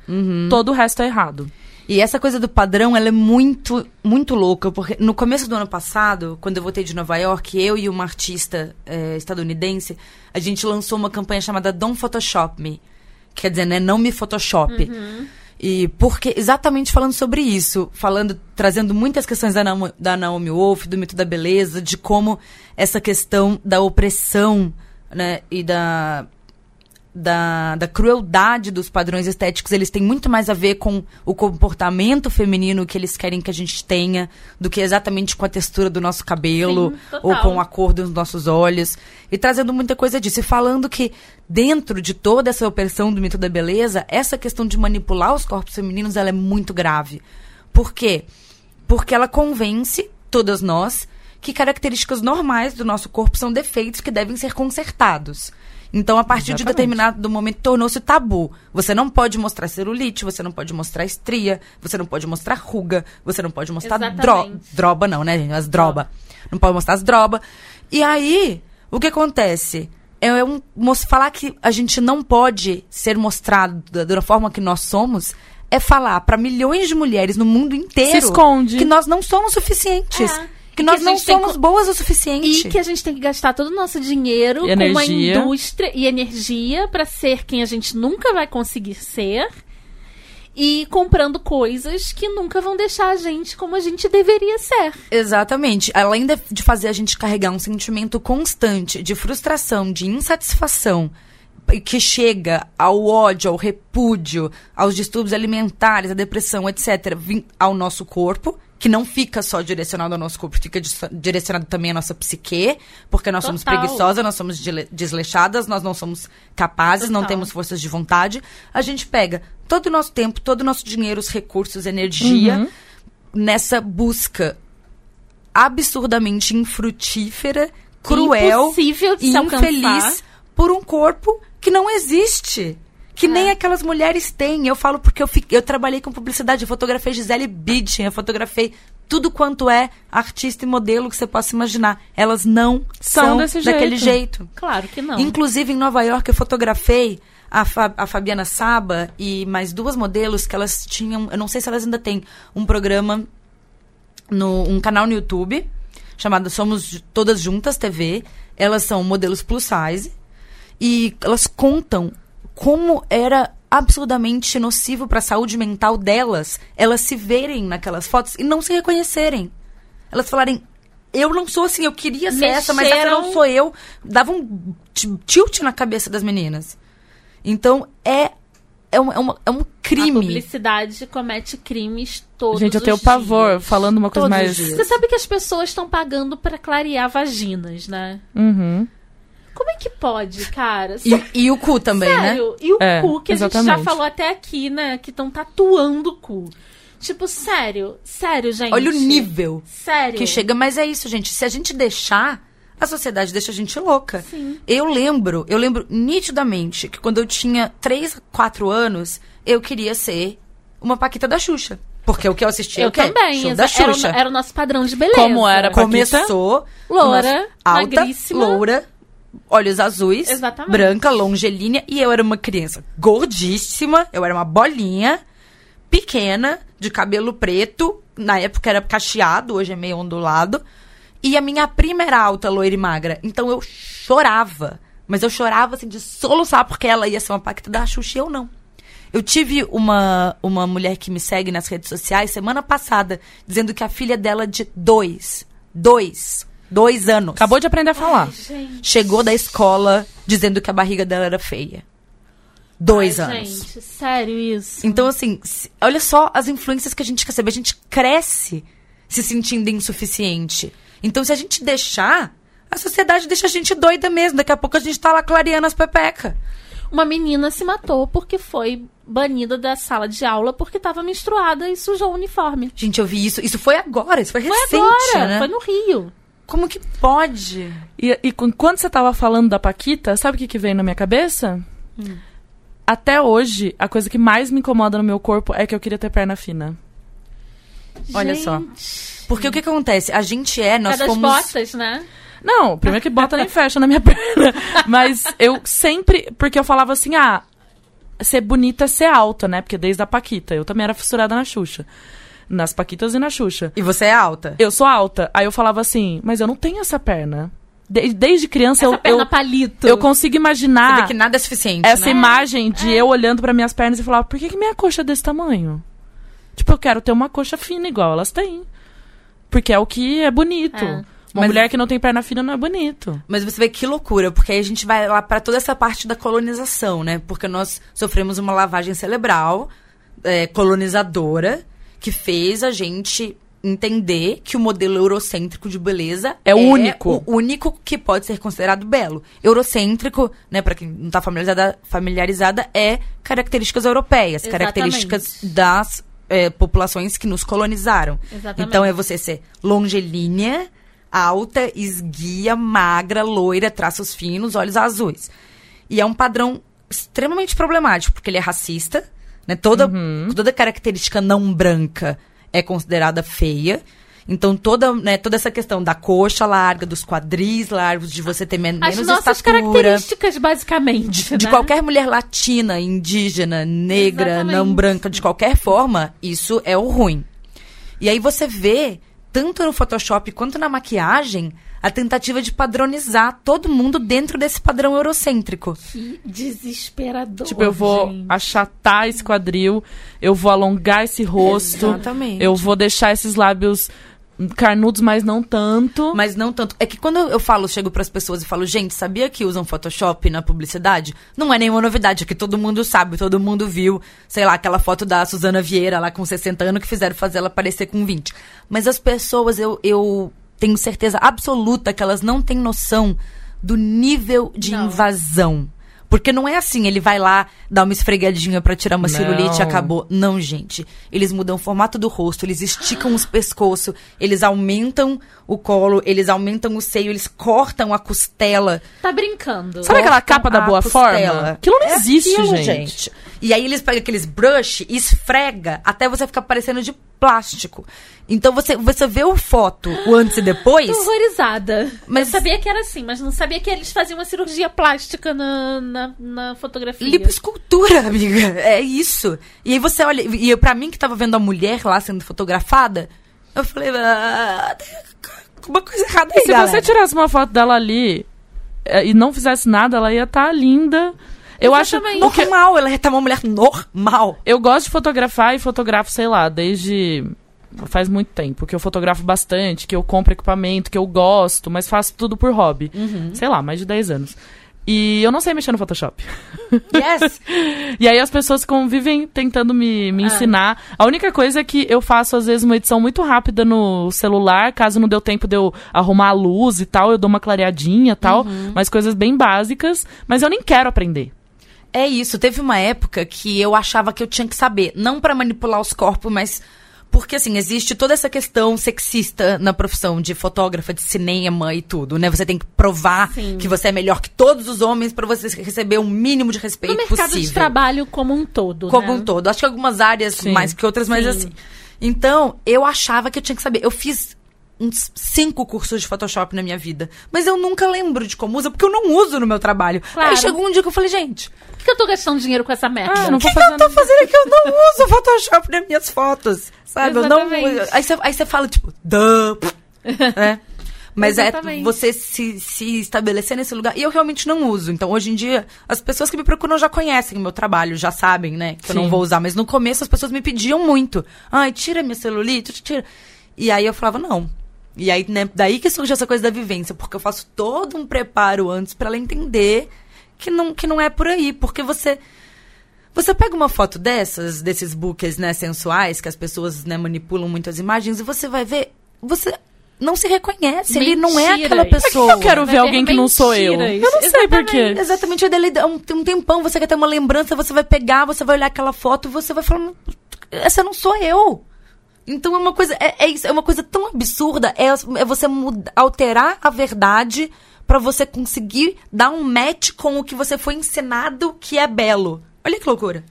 todo o resto é errado. E essa coisa do padrão, ela é muito, muito louca, porque no começo do ano passado, quando eu voltei de Nova York, eu e uma artista eh, estadunidense, a gente lançou uma campanha chamada Don't Photoshop Me. Quer dizer, né, não me Photoshop. E porque, exatamente falando sobre isso, falando, trazendo muitas questões da Naomi, da Naomi Wolf, do mito da beleza, de como essa questão da opressão, né, e da, da, da crueldade dos padrões estéticos, eles têm muito mais a ver com o comportamento feminino que eles querem que a gente tenha, do que exatamente com a textura do nosso cabelo, Sim, ou com a cor dos nossos olhos. E trazendo muita coisa disso. E falando que dentro de toda essa opressão do mito da beleza, essa questão de manipular os corpos femininos, ela é muito grave. Por quê? Porque ela convence todas nós que características normais do nosso corpo são defeitos que devem ser consertados. Então, a partir de Exatamente. determinado momento, tornou-se tabu. Você não pode mostrar celulite, você não pode mostrar estria, você não pode mostrar ruga, você não pode mostrar dro droba, não, né, gente? As droba. Não pode mostrar as droba. E aí, o que acontece? É um, mos- falar que a gente não pode ser mostrado da, da forma que nós somos é falar para milhões de mulheres no mundo inteiro que nós não somos suficientes. É. Que nós que não somos co- boas o suficiente. E que a gente tem que gastar todo o nosso dinheiro E com uma indústria e energia pra ser quem a gente nunca vai conseguir ser. E comprando coisas que nunca vão deixar a gente como a gente deveria ser. Exatamente. Além de, fazer a gente carregar um sentimento constante de frustração, de insatisfação, que chega ao ódio, ao repúdio, aos distúrbios alimentares, à depressão, etc., ao nosso corpo, que não fica só direcionado ao nosso corpo, fica direcionado também à nossa psique, porque nós somos Total. preguiçosas, nós somos desleixadas, nós não somos capazes, não Total. temos forças de vontade. A gente pega todo o nosso tempo, todo o nosso dinheiro, os recursos, energia, Uhum. nessa busca absurdamente infrutífera, cruel e infeliz alcançar. por um corpo que não existe. Que É. nem aquelas mulheres têm. Eu falo porque eu, fi- eu trabalhei com publicidade, eu fotografei Gisele Bündchen, eu fotografei tudo quanto é artista e modelo que você possa imaginar. Elas não São são, daquele jeito. jeito. Claro que não. Inclusive, em Nova York, eu fotografei a, Fa- a Fabiana Saba e mais duas modelos que elas tinham. Eu não sei se elas ainda têm um programa, no, um canal no YouTube, chamado Somos Todas Juntas TV. Elas são modelos plus size. E elas contam como era absurdamente nocivo para a saúde mental delas elas se verem naquelas fotos e não se reconhecerem. Elas falarem. Eu não sou assim, eu queria ser essa, mas essa Mexeram- não sou eu. Dava um tilt na cabeça das meninas. Então, é, é, um, é, uma- é um A crime. publicidade comete crimes todos Gente, eu tenho os pavor, dias. falando uma coisa Todos mais. Você sabe que as pessoas estão pagando pra clarear vaginas, né? Uhum. Como é que pode, cara? E, e o cu também, né? Sério? E o É, cu, que a gente exatamente. já falou até aqui, né? Que estão tatuando o cu. Tipo, sério, sério, gente. Olha o nível Sério. que chega. Mas é isso, gente. Se a gente deixar, a sociedade deixa a gente louca. Sim. Eu lembro, eu lembro nitidamente que quando eu tinha 3, 4 anos, eu queria ser uma Paquita da Xuxa. Porque o que eu assistia Eu o quê? também. Show da era, o, Xuxa. era o nosso padrão de beleza. Como era pra- Começou Loura, uma alta, magríssima. loura, olhos azuis, Exatamente. branca, longelínea, e eu era uma criança gordíssima, eu era uma bolinha, pequena, de cabelo preto, na época era cacheado, hoje é meio ondulado, e a minha prima era alta, loira e magra, então eu chorava, mas eu chorava assim de soluçar porque ela ia ser uma pacta da Xuxa e eu não. Eu tive uma, uma mulher que me segue nas redes sociais semana passada, dizendo que a filha dela de dois, dois, dois anos. Acabou de aprender a falar. Gente. Chegou da escola dizendo que a barriga dela era feia. Dois Ai, anos. Gente, sério isso. Então, assim, se- olha só as influências que a gente recebe. A gente cresce se sentindo insuficiente. Então, se a gente deixar, a sociedade deixa a gente doida mesmo. Daqui a pouco a gente tá lá clareando as pepeca. Uma menina se matou porque foi banida da sala de aula porque tava menstruada e sujou o uniforme. Gente, eu vi isso. Isso foi agora, isso foi Foi recente, agora, né? foi no Rio. Como que pode? E, e quando você tava falando da Paquita, sabe o que, que veio na minha cabeça? Hum. Até hoje, a coisa que mais me incomoda no meu corpo é que eu queria ter perna fina. Olha só. Gente. Porque o que, que acontece? A gente é, nós É das fomos. botas, né? Não, primeiro que bota nem fecha na minha [laughs] perna. Mas eu sempre. Porque eu falava assim, ah, ser bonita é ser alta, né? Porque desde a Paquita. Eu também era fissurada na Xuxa. Nas Paquitas e na Xuxa. E você é alta. Eu sou alta. Aí eu falava assim, mas eu não tenho essa perna. De- desde criança Essa eu, perna eu, palito. eu consigo Você imaginar vê que nada é suficiente. essa né? imagem de eu olhando pra minhas pernas e falar, por que, que minha coxa é desse tamanho? Tipo, eu quero ter uma coxa fina igual elas têm. Porque é o que é bonito. É. Uma Mas- mulher que não tem perna fina não é bonito. Mas você vê que loucura, porque aí a gente vai lá pra toda essa parte da colonização, né? Porque nós sofremos uma lavagem cerebral é, colonizadora que fez a gente entender que o modelo eurocêntrico de beleza É o único. o único que pode ser considerado belo. Eurocêntrico, né, para quem não tá familiarizada, familiarizada, é características europeias, Exatamente. características das é, populações que nos colonizaram. Exatamente. Então é você ser longilínea, alta, esguia, magra, loira, traços finos, olhos azuis. E é um padrão extremamente problemático, porque ele é racista, né? Toda, toda característica não branca é considerada feia. Então, toda, né, toda essa questão da coxa larga, dos quadris largos, de você ter men As menos nossas estatura. características, basicamente. De né? qualquer mulher latina, indígena, negra, não Exatamente. branca, de qualquer forma, isso é o ruim. E aí você vê, tanto no Photoshop quanto na maquiagem, a tentativa de padronizar todo mundo dentro desse padrão eurocêntrico. Que desesperador. Tipo, eu vou gente. achatar esse quadril, eu vou alongar esse rosto, Exatamente. eu vou deixar esses lábios carnudos, mas não tanto. Mas não tanto. É que quando eu falo, chego pras pessoas e falo, gente, sabia que usam Photoshop na publicidade? Não é nenhuma novidade, é que todo mundo sabe, todo mundo viu, sei lá, aquela foto da Suzana Vieira lá com 60 anos que fizeram fazer ela parecer com 20. Mas as pessoas, eu, eu tenho certeza absoluta que elas não têm noção do nível de Não. invasão. Porque não é assim, ele vai lá, dá uma esfregadinha pra tirar uma Não. celulite e acabou. Não, gente. Eles mudam o formato do rosto, eles esticam os pescoços, eles aumentam o colo, eles aumentam o seio, eles cortam a costela. Tá brincando. Sabe aquela cortam capa da boa costela. forma? Aquilo não É existe, aquilo, gente. E aí eles pegam aqueles brush e esfrega até você ficar parecendo de plástico. Então você, você vê o foto, o antes e depois. Tô horrorizada. Mas- Eu sabia que era assim, mas não sabia que eles faziam uma cirurgia plástica na, na, na fotografia. Lipoescultura, amiga. É isso. E aí você olha. E eu, pra mim que tava vendo a mulher lá sendo fotografada, eu falei. Ah, uma coisa errada aí, E se galera. você tirasse uma foto dela ali eh, e não fizesse nada, ela ia estar linda. Eu acho Exatamente. o que Normal, ela tá uma mulher normal. eu gosto de fotografar e fotografo, sei lá, desde faz muito tempo que eu fotografo bastante, que eu compro equipamento, que eu gosto, mas faço tudo por hobby. Sei lá, mais de 10 anos. E eu não sei mexer no Photoshop. [laughs] Yes. [laughs] E aí as pessoas convivem tentando me, me Ah. ensinar. A única coisa é que eu faço, às vezes, uma edição muito rápida no celular, caso não deu tempo de eu arrumar a luz e tal, eu dou uma clareadinha e tal, mas coisas bem básicas, mas eu nem quero aprender. É isso. Teve uma época que eu achava que eu tinha que saber. Não pra manipular os corpos, mas. Porque, assim, existe toda essa questão sexista na profissão de fotógrafa, de cinema e tudo, né? Você tem que provar Sim. que você é melhor que todos os homens pra você receber o mínimo de respeito No mercado possível. de trabalho como um todo, Como né? um todo. Acho que algumas áreas Sim. mais que outras, mas Sim. assim. Então, eu achava que eu tinha que saber. Eu fiz cinco cursos de Photoshop na minha vida. Mas eu nunca lembro de como usa, porque eu não uso no meu trabalho. Claro. Aí chegou um dia que eu falei, gente, Por que eu tô gastando dinheiro com essa merda? Ah, o que, que eu tô fazendo aqui? Eu não uso Photoshop nas minhas fotos. Sabe? Eu não. Exatamente. Aí você, aí você fala, tipo, duh. [laughs] né? Mas é Exatamente. você se, se estabelecer nesse lugar. E eu realmente não uso. Então, hoje em dia, as pessoas que me procuram já conhecem o meu trabalho, já sabem, né? Que eu não Sim. vou usar. Mas no começo as pessoas me pediam muito. Ai, tira minha celulite, tira. E aí eu falava, não. E aí, né, daí que surge essa coisa da vivência, porque eu faço todo um preparo antes pra ela entender que não, que não é por aí. Porque você. Você pega uma foto dessas, desses books, né, sensuais, que as pessoas, né, manipulam muito as imagens, e você vai ver, você não se reconhece, ele não é Mentira. aquela Por que que pessoa. eu quero ver alguém que não sou eu. Eu mentiras. não sei por quê. Exatamente, dá um, um tempão, você quer ter uma lembrança, você vai pegar, você vai olhar aquela foto você vai falar, essa não sou eu. Então é uma coisa, é, é isso, é uma coisa tão absurda, é, é você muda, alterar a verdade pra você conseguir dar um match com o que você foi ensinado que é belo. Olha que loucura.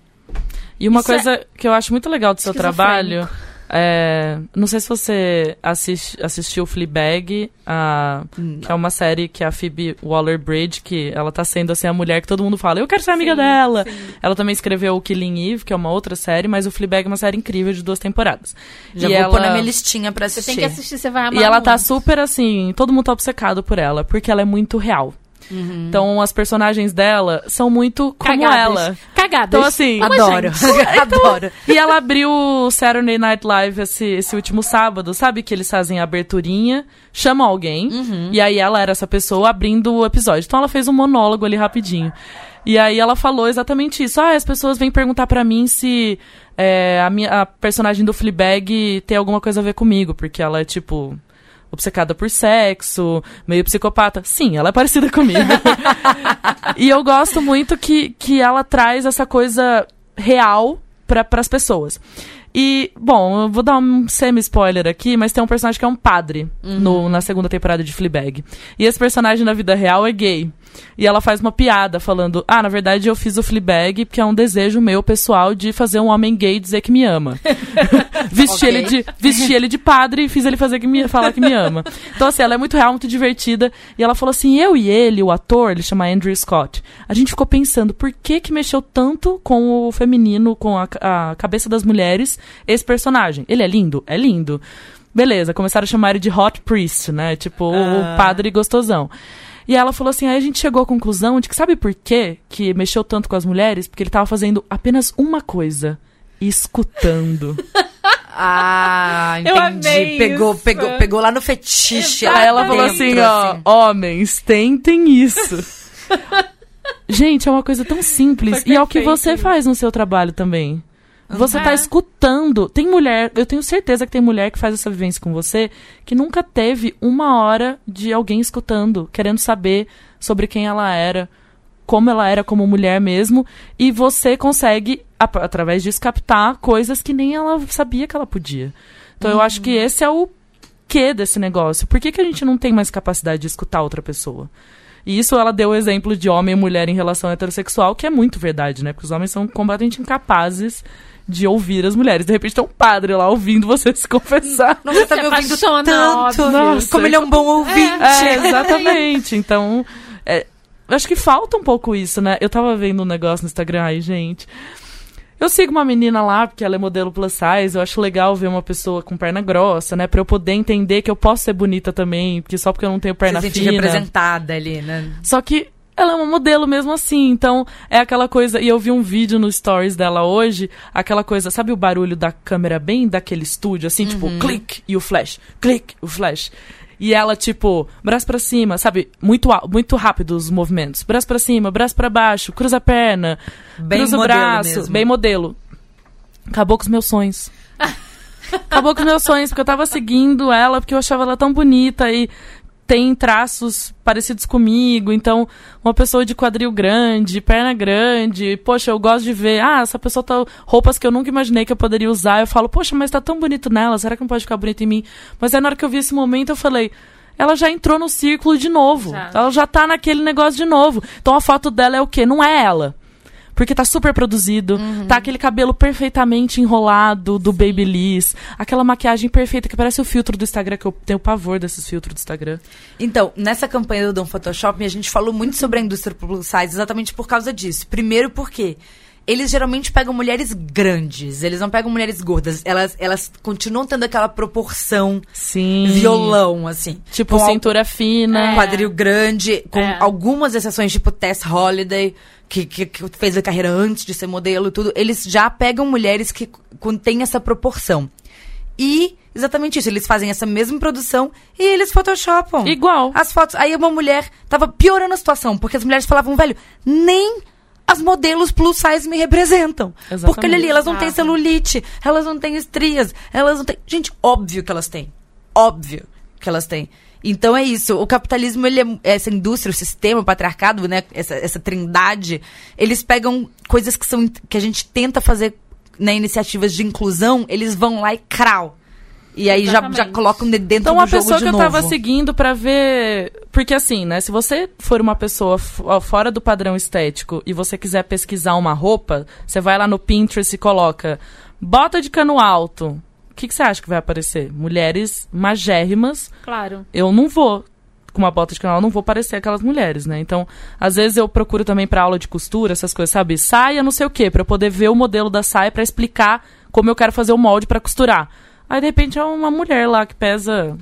E uma Isso é- coisa que eu acho muito legal do seu trabalho é. Não sei se você assist, assistiu Fleabag, a, que é uma série que a Phoebe Waller-Bridge, que ela tá sendo assim a mulher que todo mundo fala, eu quero ser amiga Sim, dela. sim. Ela também escreveu o Killing Eve, que é uma outra série, mas o Fleabag é uma série incrível de duas temporadas. Já e vou ela... pôr na minha listinha pra Você assistir. tem que assistir, você vai amar E ela tá muito. super assim, todo mundo tá obcecado por ela, porque ela é muito real. Uhum. Então as personagens dela são muito como Cagadas. ela. Cagadas. Então, assim, Adoro. gente. [laughs] Adoro. E ela abriu o Saturday Night Live esse, esse último sábado, sabe? Que eles fazem a aberturinha, chamam alguém, e aí ela era essa pessoa abrindo o episódio. Então ela fez um monólogo ali rapidinho. E aí ela falou exatamente isso. Ah, as pessoas vêm perguntar pra mim se é, a, minha, a personagem do Fleabag tem alguma coisa a ver comigo, porque ela é tipo obcecada por sexo, meio psicopata. Sim, ela é parecida [laughs] comigo. e eu gosto muito que, que ela traz essa coisa real para as pessoas. E, bom, eu vou dar um semi-spoiler aqui, mas tem um personagem que é um padre no, na segunda temporada de Fleabag. E esse personagem na vida real é gay. E ela faz uma piada falando: Ah, na verdade eu fiz o Fleabag porque é um desejo meu pessoal de fazer um homem gay dizer que me ama. [laughs] vesti, Ok. ele de, vesti ele de padre e fiz ele fazer que me, falar que me ama. Então, assim, ela é muito real, muito divertida. E ela falou assim: eu e ele, o ator, ele chama Andrew Scott, a gente ficou pensando por que que mexeu tanto com o feminino, com a, a cabeça das mulheres, esse personagem. Ele é lindo? É lindo. Beleza, começaram a chamar ele de Hot Priest, né? Tipo, Ah. o padre gostosão. E ela falou assim: aí a gente chegou à conclusão de que sabe por quê que mexeu tanto com as mulheres? Porque ele tava fazendo apenas uma coisa: escutando. [laughs] Ah, Eu entendi. amei pegou, isso. pegou, pegou lá no fetiche. Aí ela falou dentro, assim, ó, homens, tentem isso. [laughs] Gente, é uma coisa tão simples. E é o que você faz no seu trabalho também. Você tá É. escutando. Tem mulher, eu tenho certeza que tem mulher que faz essa vivência com você que nunca teve uma hora de alguém escutando, querendo saber sobre quem ela era, como ela era como mulher mesmo, e você consegue, através disso, captar coisas que nem ela sabia que ela podia. Então eu acho que esse é o quê desse negócio? Por que, que a gente não tem mais capacidade de escutar outra pessoa? E isso ela deu o exemplo de homem e mulher em relação heterossexual, que é muito verdade, né? Porque os homens são completamente incapazes de ouvir as mulheres. De repente tem um padre lá ouvindo você se confessar. Nossa, tá Se me ouvindo tanto. Nossa, Como ele é um bom ouvinte. É, exatamente. Então, é, acho que falta um pouco isso, né? Eu tava vendo um negócio no Instagram, ai, gente. Eu sigo uma menina lá, porque ela é modelo plus size, eu acho legal ver uma pessoa com perna grossa, né? Pra eu poder entender que eu posso ser bonita também, porque só porque eu não tenho perna sentir fina. representada ali, né? Só que ela é uma modelo mesmo assim, então é aquela coisa. E eu vi um vídeo no stories dela hoje, aquela coisa, sabe o barulho da câmera bem daquele estúdio, assim, tipo, clique e o flash, clique, o flash. E ela, tipo, braço pra cima, sabe? Muito, muito rápido os movimentos. Braço pra cima, braço pra baixo, cruza a perna, Bem cruza o braço, mesmo. bem modelo. Acabou com os meus sonhos. [laughs] Acabou com os meus sonhos, porque eu tava seguindo ela, porque eu achava ela tão bonita e tem traços parecidos comigo. Então, uma pessoa de quadril grande, perna grande, poxa, eu gosto de ver, ah, essa pessoa tá. roupas que eu nunca imaginei que eu poderia usar. Eu falo, poxa, mas tá tão bonito nela, será que não pode ficar bonito em mim? Mas aí na hora que eu vi esse momento, eu falei. Ela já entrou no círculo de novo. Já. Ela já tá naquele negócio de novo. Então a foto dela é o quê? Não é ela. Porque tá super produzido, tá aquele cabelo perfeitamente enrolado do Babyliss, aquela maquiagem perfeita que parece o filtro do Instagram, que eu tenho pavor desses filtros do Instagram. Então, nessa campanha do Dom Photoshop, a gente falou muito sobre a indústria plus size exatamente por causa disso. Primeiro porque eles geralmente pegam mulheres grandes, eles não pegam mulheres gordas. Elas, elas continuam tendo aquela proporção Sim. violão, assim. Tipo, Com al- cintura fina. É. quadril grande, com É. algumas exceções, tipo Tess Holiday, que, que, que fez a carreira antes de ser modelo e tudo. Eles já pegam mulheres que contêm essa proporção. E exatamente isso, eles fazem essa mesma produção e eles photoshopam. Igual. As fotos. Aí uma mulher tava piorando a situação, porque as mulheres falavam, velho, nem as modelos plus size me representam. Exatamente. Porque ali, elas não têm celulite, elas não têm estrias, elas não têm. Gente, óbvio que elas têm. Óbvio que elas têm. Então é isso. O capitalismo, ele é, essa indústria, o sistema, o patriarcado, né? Essa, essa trindade, eles pegam coisas que são que a gente tenta fazer na iniciativas de inclusão, eles vão lá e crau. E aí já, já de- dentro Então, do uma jogo pessoa de que eu novo. tava seguindo pra ver. Porque assim, né? Se você for uma pessoa fora do padrão estético e você quiser pesquisar uma roupa, você vai lá no Pinterest e coloca bota de cano alto. O que, que você acha que vai aparecer? Mulheres magérrimas. Claro. Eu não vou. Com uma bota de canal, eu não vou parecer aquelas mulheres, né? Então, às vezes eu procuro também pra aula de costura, essas coisas, sabe? Saia, não sei o quê, pra eu poder ver o modelo da saia pra explicar como eu quero fazer o molde pra costurar. Aí, de repente, é uma mulher lá que pesa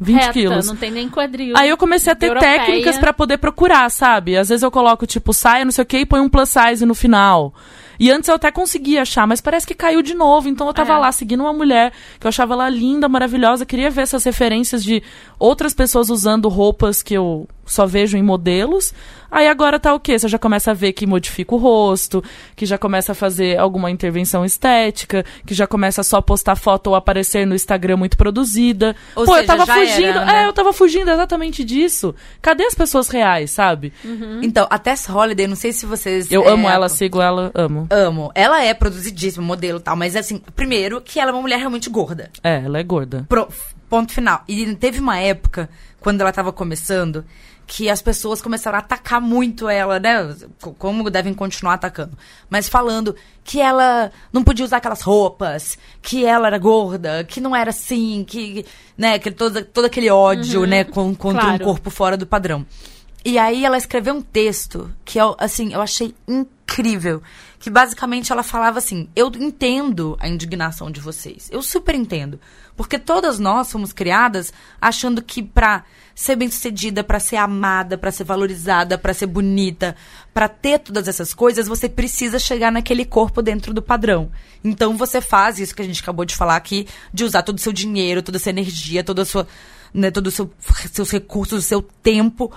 20 Reta, quilos. não tem nem quadril. Aí eu comecei a ter Europeia. técnicas pra poder procurar, sabe? Às vezes eu coloco, tipo, saia, não sei o quê, e põe um plus size no final. E antes eu até conseguia achar, mas parece que caiu de novo. Então eu tava É. lá seguindo uma mulher que eu achava ela linda, maravilhosa. Queria ver essas referências de outras pessoas usando roupas que eu só vejo em modelos. Aí agora tá o quê? Você já começa a ver que modifica o rosto, que já começa a fazer alguma intervenção estética, que já começa a só postar foto ou aparecer no Instagram muito produzida. Ou Pô, eu seja, tava já fugindo. era, né? É, eu tava fugindo exatamente disso. Cadê as pessoas reais, sabe? Então, a Tess Holiday, não sei se vocês... Eu é, amo ela, sigo ela, amo. Amo. Ela é produzidíssima, modelo e tal, mas assim, primeiro que ela é uma mulher realmente gorda. É, ela é gorda. Pro- ponto final. E teve uma época, quando ela tava começando, que as pessoas começaram a atacar muito ela, né? Co- Como devem continuar atacando. Mas falando que ela não podia usar aquelas roupas, que ela era gorda, que não era assim, que, né, que todo, todo aquele ódio, né, com, contra Claro. um corpo fora do padrão. E aí ela escreveu um texto que eu, assim, eu achei incrível. Que basicamente ela falava assim: Eu entendo a indignação de vocês. Eu super entendo. Porque todas nós fomos criadas achando que pra ser bem-sucedida, pra ser amada, pra ser valorizada, pra ser bonita, pra ter todas essas coisas, você precisa chegar naquele corpo dentro do padrão. Então você faz isso que a gente acabou de falar aqui, de usar todo o seu dinheiro, toda a sua energia, toda a sua, né, todo o seu, seus recursos, o seu tempo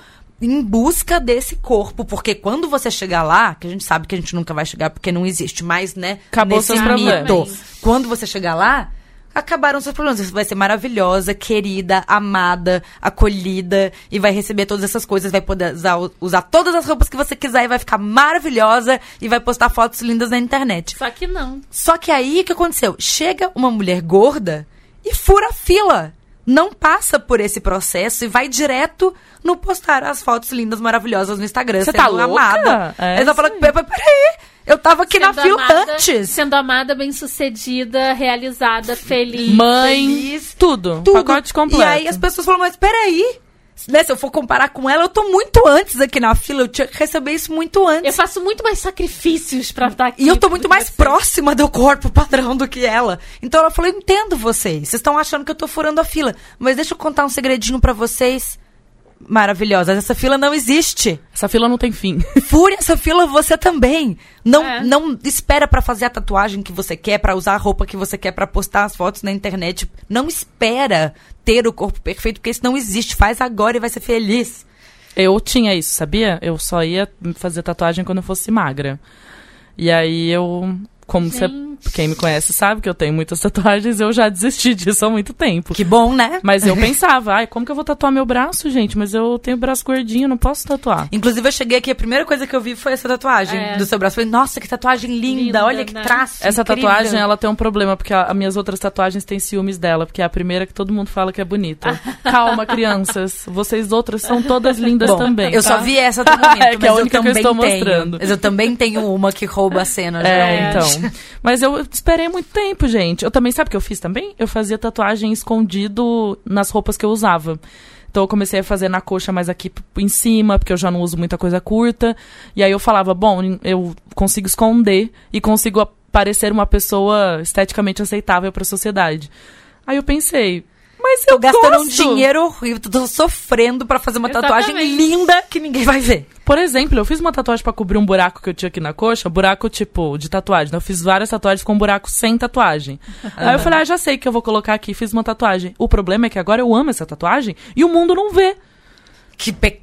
em busca desse corpo, porque quando você chegar lá, que a gente sabe que a gente nunca vai chegar porque não existe mais, né? Acabou seus mito. problemas. Quando você chegar lá, acabaram seus problemas. Você vai ser maravilhosa, querida, amada, acolhida e vai receber todas essas coisas, vai poder usar, usar todas as roupas que você quiser e vai ficar maravilhosa e vai postar fotos lindas na internet. Só que não. Só que aí o que aconteceu? Chega uma mulher gorda e fura a fila. Não passa por esse processo e vai direto no postar as fotos lindas, maravilhosas no Instagram. Você sendo tá louca? amada. É ela fala, isso aí. "Pera- peraí, eu tava aqui na Sendo fila amada- antes. Sendo amada, bem-sucedida, realizada, feliz. Mãe, feliz, tudo. Tudo. Pacote completo. E aí as pessoas falam, mas peraí. Né, se eu for comparar com ela, eu tô muito antes aqui na fila. Eu tinha que receber isso muito antes. Eu faço muito mais sacrifícios pra estar aqui. E eu tô muito mais você. próxima do corpo padrão do que ela. Então ela falou: eu entendo vocês. Vocês estão achando que eu tô furando a fila. Mas deixa eu contar um segredinho pra vocês. Maravilhosas. Essa fila não existe. Essa fila não tem fim. [laughs] Fure essa fila você também. Não, É. não espera pra fazer a tatuagem que você quer, pra usar a roupa que você quer, pra postar as fotos na internet. Não espera ter o corpo perfeito, porque isso não existe. Faz agora e vai ser feliz. Eu tinha isso, sabia? Eu só ia fazer tatuagem quando eu fosse magra. E aí eu, como você. Quem me conhece sabe que eu tenho muitas [laughs] tatuagens, eu já desisti disso há muito tempo. Que bom, né? Mas eu pensava, ai, como que eu vou tatuar meu braço, gente? Mas eu tenho braço gordinho, não posso tatuar. Inclusive, eu cheguei aqui, a primeira coisa que eu vi foi essa tatuagem É. do seu braço. Falei, nossa, que tatuagem linda, Linda, olha que né? traço. Essa incrível. tatuagem, ela tem um problema, porque a- as minhas outras tatuagens têm ciúmes dela, porque é a primeira que todo mundo fala que é bonita. [laughs] Calma, crianças. Vocês outras são todas [laughs] lindas Bom, também. eu tá? só vi essa até o momento, É que é a mas eu única que eu estou tenho. mostrando. Mas eu também tenho uma que rouba a cena, É, geralmente. então. Mas eu esperei muito tempo, gente. Eu também, sabe o que eu fiz também? Eu fazia tatuagem escondido nas roupas que eu usava. Então eu comecei a fazer na coxa mais aqui em cima, porque eu já não uso muita coisa curta. E aí eu falava, bom, eu consigo esconder e consigo parecer uma pessoa esteticamente aceitável para a sociedade. Aí eu pensei, mas eu Tô gastando um gosto. dinheiro horrível, tô sofrendo pra fazer uma tatuagem Exatamente. linda que ninguém vai ver. Por exemplo, eu fiz uma tatuagem pra cobrir um buraco que eu tinha aqui na coxa, buraco tipo de tatuagem. né? Eu fiz várias tatuagens com buraco sem tatuagem. [laughs] Aí eu falei, ah, já sei que eu vou colocar aqui, fiz uma tatuagem. O problema é que agora eu amo essa tatuagem e o mundo não vê. Que pecado!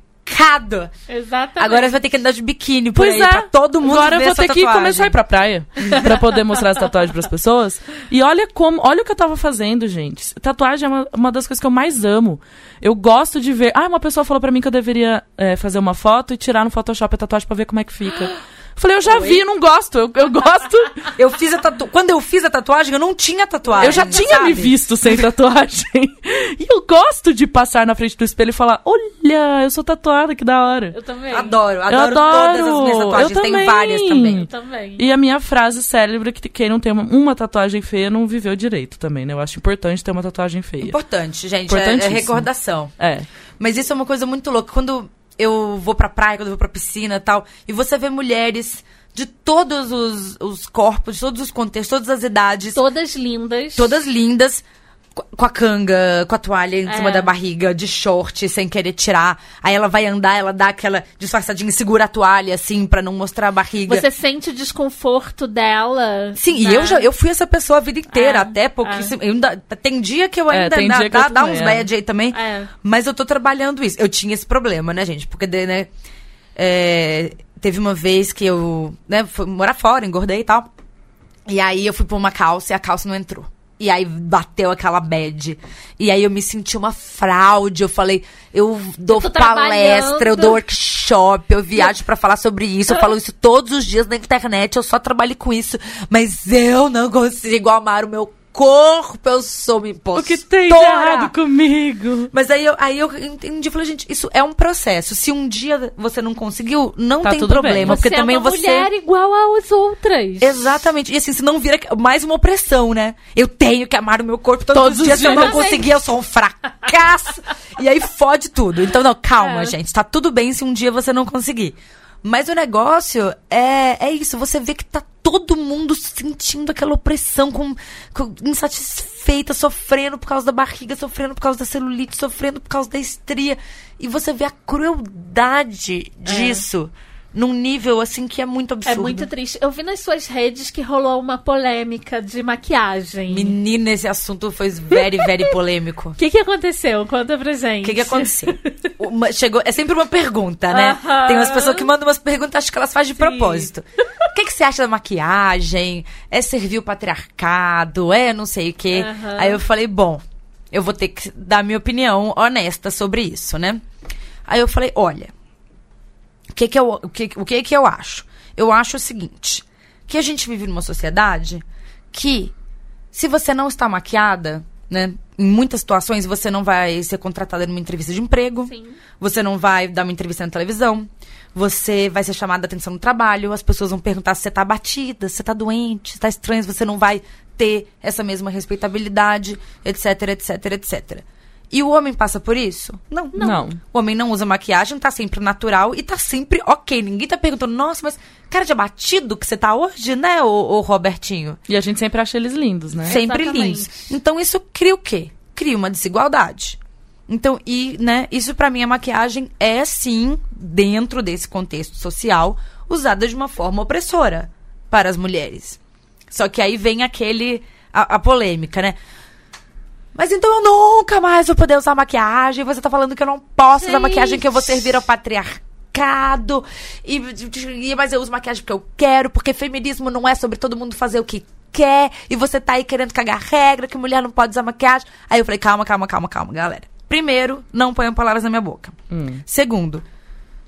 Exatamente. Agora você vai ter que andar de biquíni por Pois aí, é. pra todo mundo Agora eu vou ter que tatuagem. começar a ir pra praia [laughs] pra poder mostrar as tatuagens pras pessoas. E olha como, olha o que eu tava fazendo, gente. Tatuagem é uma, uma das coisas que eu mais amo. Eu gosto de ver. Ah, uma pessoa falou pra mim que eu deveria é, fazer uma foto e tirar no Photoshop a tatuagem pra ver como é que fica. [gasps] Falei, eu já vi, não gosto. Eu, eu gosto. [laughs] Eu fiz a tatu... Quando eu fiz a tatuagem, eu não tinha tatuagem. eu já tinha sabe? me visto sem [laughs] tatuagem. e eu gosto de passar na frente do espelho e falar: olha, eu sou tatuada, que da hora. Eu também. Adoro, Eu adoro, adoro. todas as minhas tatuagens. Eu Tenho também. várias também. Eu também. E a minha frase célebre que quem não tem uma, uma tatuagem feia não viveu direito também, né? Eu acho importante ter uma tatuagem feia. Importante, gente. É, é recordação. É. Mas isso é uma coisa muito louca. Quando eu vou pra praia, quando eu vou pra piscina e tal, e você vê mulheres de todos os, os corpos, de todos os contextos, todas as idades, Todas lindas. todas lindas, com a canga, com a toalha em É. cima da barriga, de short, sem querer tirar. Aí ela vai andar, ela dá aquela disfarçadinha, segura a toalha, assim, pra não mostrar a barriga. Você sente o desconforto dela. Sim, né? e eu já eu fui essa pessoa a vida inteira, É, até pouquíssimo. eu ainda- tem dia que eu É, ainda tem dá, dia que eu dá, dá também, uns é. bad aí também. É. Mas eu tô trabalhando isso. Eu tinha esse problema, né, gente? Porque, né, é, teve uma vez que eu, né, fui morar fora, engordei e tal. E aí eu fui pôr uma calça e a calça não entrou. E aí bateu aquela bad. E aí eu me senti uma fraude. Eu falei, eu dou Eu palestra, eu dou workshop, eu viajo pra falar sobre isso. Eu falo isso todos os dias na internet, eu só trabalho com isso. Mas eu não consigo amar o meu corpo, eu sou uma O impostora. que tem de errado comigo? Mas aí eu, aí eu entendi, eu falei, gente, isso é um processo. Se um dia você não conseguiu, não Tá tem problema, bem. Você porque também é uma você mulher igual às outras. Exatamente. E assim, se não vira mais uma opressão, né? Eu tenho que amar o meu corpo todos, Todos os dias. Se eu não conseguir, eu sou um fracasso. [laughs] e aí fode tudo. Então, não, calma, É. gente. Tá tudo bem se um dia você não conseguir. Mas o negócio é, é isso. Você vê que tá todo mundo sentindo aquela opressão, com, com- insatisfeita, sofrendo por causa da barriga, sofrendo por causa da celulite, sofrendo por causa da estria. E você vê a crueldade disso num nível assim que é muito É absurdo. muito triste. Eu vi nas suas redes que rolou uma polêmica de maquiagem. Menina, esse assunto foi very, very [laughs] polêmico. O que, que aconteceu? Conta pra gente. O que, que aconteceu? [laughs] Uma- chegou, é sempre uma pergunta, né? Aham. Tem umas pessoas que mandam umas perguntas, acho que elas fazem de propósito. [laughs] O que, que você acha da maquiagem? É servir o patriarcado? É não sei o quê? Aham. Aí eu falei, bom, eu vou ter que dar minha opinião honesta sobre isso, né? Aí eu falei, olha, o que que eu, o que, o que que eu acho? Eu acho o seguinte, que a gente vive numa sociedade que se você não está maquiada, né, em muitas situações você não vai ser contratada numa entrevista de emprego, Sim. você não vai dar uma entrevista na televisão, você vai ser chamada a atenção no trabalho, as pessoas vão perguntar se você tá abatida, se você tá doente, se tá estranho, você não vai ter essa mesma respeitabilidade, etc, etc, etc. E o homem passa por isso? Não. Não. O homem não usa maquiagem, tá sempre natural e tá sempre ok. Ninguém tá perguntando, nossa, mas cara de abatido que você tá hoje, né, ô, ô Robertinho? E a gente sempre acha eles lindos, né? Sempre Exatamente. lindos. Então isso cria o quê? Cria uma desigualdade. Então, e, né, isso pra mim a maquiagem é sim, dentro desse contexto social, usada de uma forma opressora para as mulheres. Só que aí vem aquele a, a polêmica, né? Mas então eu nunca mais vou poder usar maquiagem. Você tá falando que eu não posso usar Gente. maquiagem, que eu vou servir ao patriarcado. E, e- mas eu uso maquiagem porque eu quero, porque feminismo não é sobre todo mundo fazer o que quer. E você tá aí querendo cagar regra, que mulher não pode usar maquiagem. Aí eu falei, calma, calma, calma, calma, galera. Primeiro, não ponham palavras na minha boca. Hum. Segundo,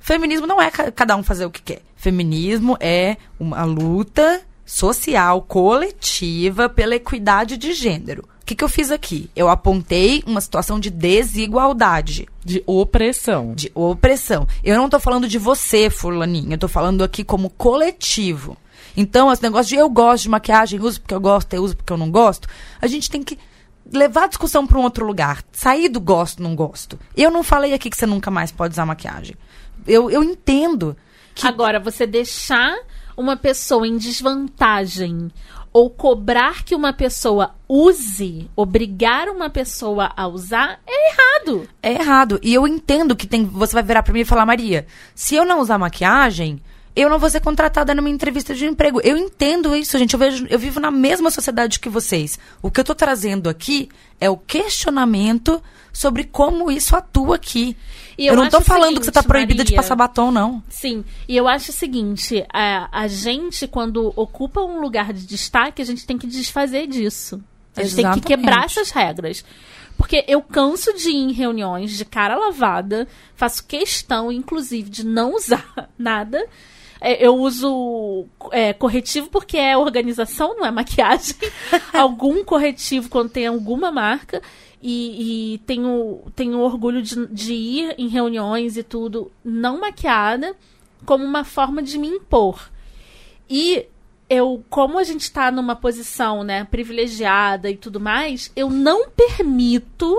feminismo não é ca- cada um fazer o que quer. Feminismo é uma luta social, coletiva, pela equidade de gênero. O que, que eu fiz aqui? Eu apontei uma situação de desigualdade, De opressão. de opressão. Eu não tô falando de você, fulaninha. Eu tô falando aqui como coletivo. Então, esse negócio de eu gosto de maquiagem, uso porque eu gosto, eu uso porque eu não gosto, a gente tem que levar a discussão para um outro lugar. Sair do gosto, não gosto. Eu não falei aqui que você nunca mais pode usar maquiagem. Eu, eu entendo que Agora, você deixar uma pessoa em desvantagem ou cobrar que uma pessoa use, obrigar uma pessoa a usar, é errado. é errado. E eu entendo que tem. Você vai virar pra mim e falar, Maria, se eu não usar maquiagem, eu não vou ser contratada numa entrevista de emprego. Eu entendo isso, gente. Eu vejo, eu vivo na mesma sociedade que vocês. O que eu tô trazendo aqui é o questionamento sobre como isso atua aqui. E eu, eu não tô falando que você tá seguinte, proibida de Maria. passar batom, não. Sim, e eu acho o seguinte: a, a gente, quando ocupa um lugar de destaque, a gente tem que desfazer disso. A gente tem Exatamente. que quebrar essas regras. Porque eu canso de ir em reuniões de cara lavada, faço questão, inclusive, de não usar [laughs] nada. É, eu uso é, corretivo porque é organização, não é maquiagem. [laughs] Algum corretivo quando tem alguma marca. E, e tenho, tenho orgulho de, de ir em reuniões e tudo, não maquiada, como uma forma de me impor. E eu, como a gente tá numa posição, né, privilegiada e tudo mais, eu não permito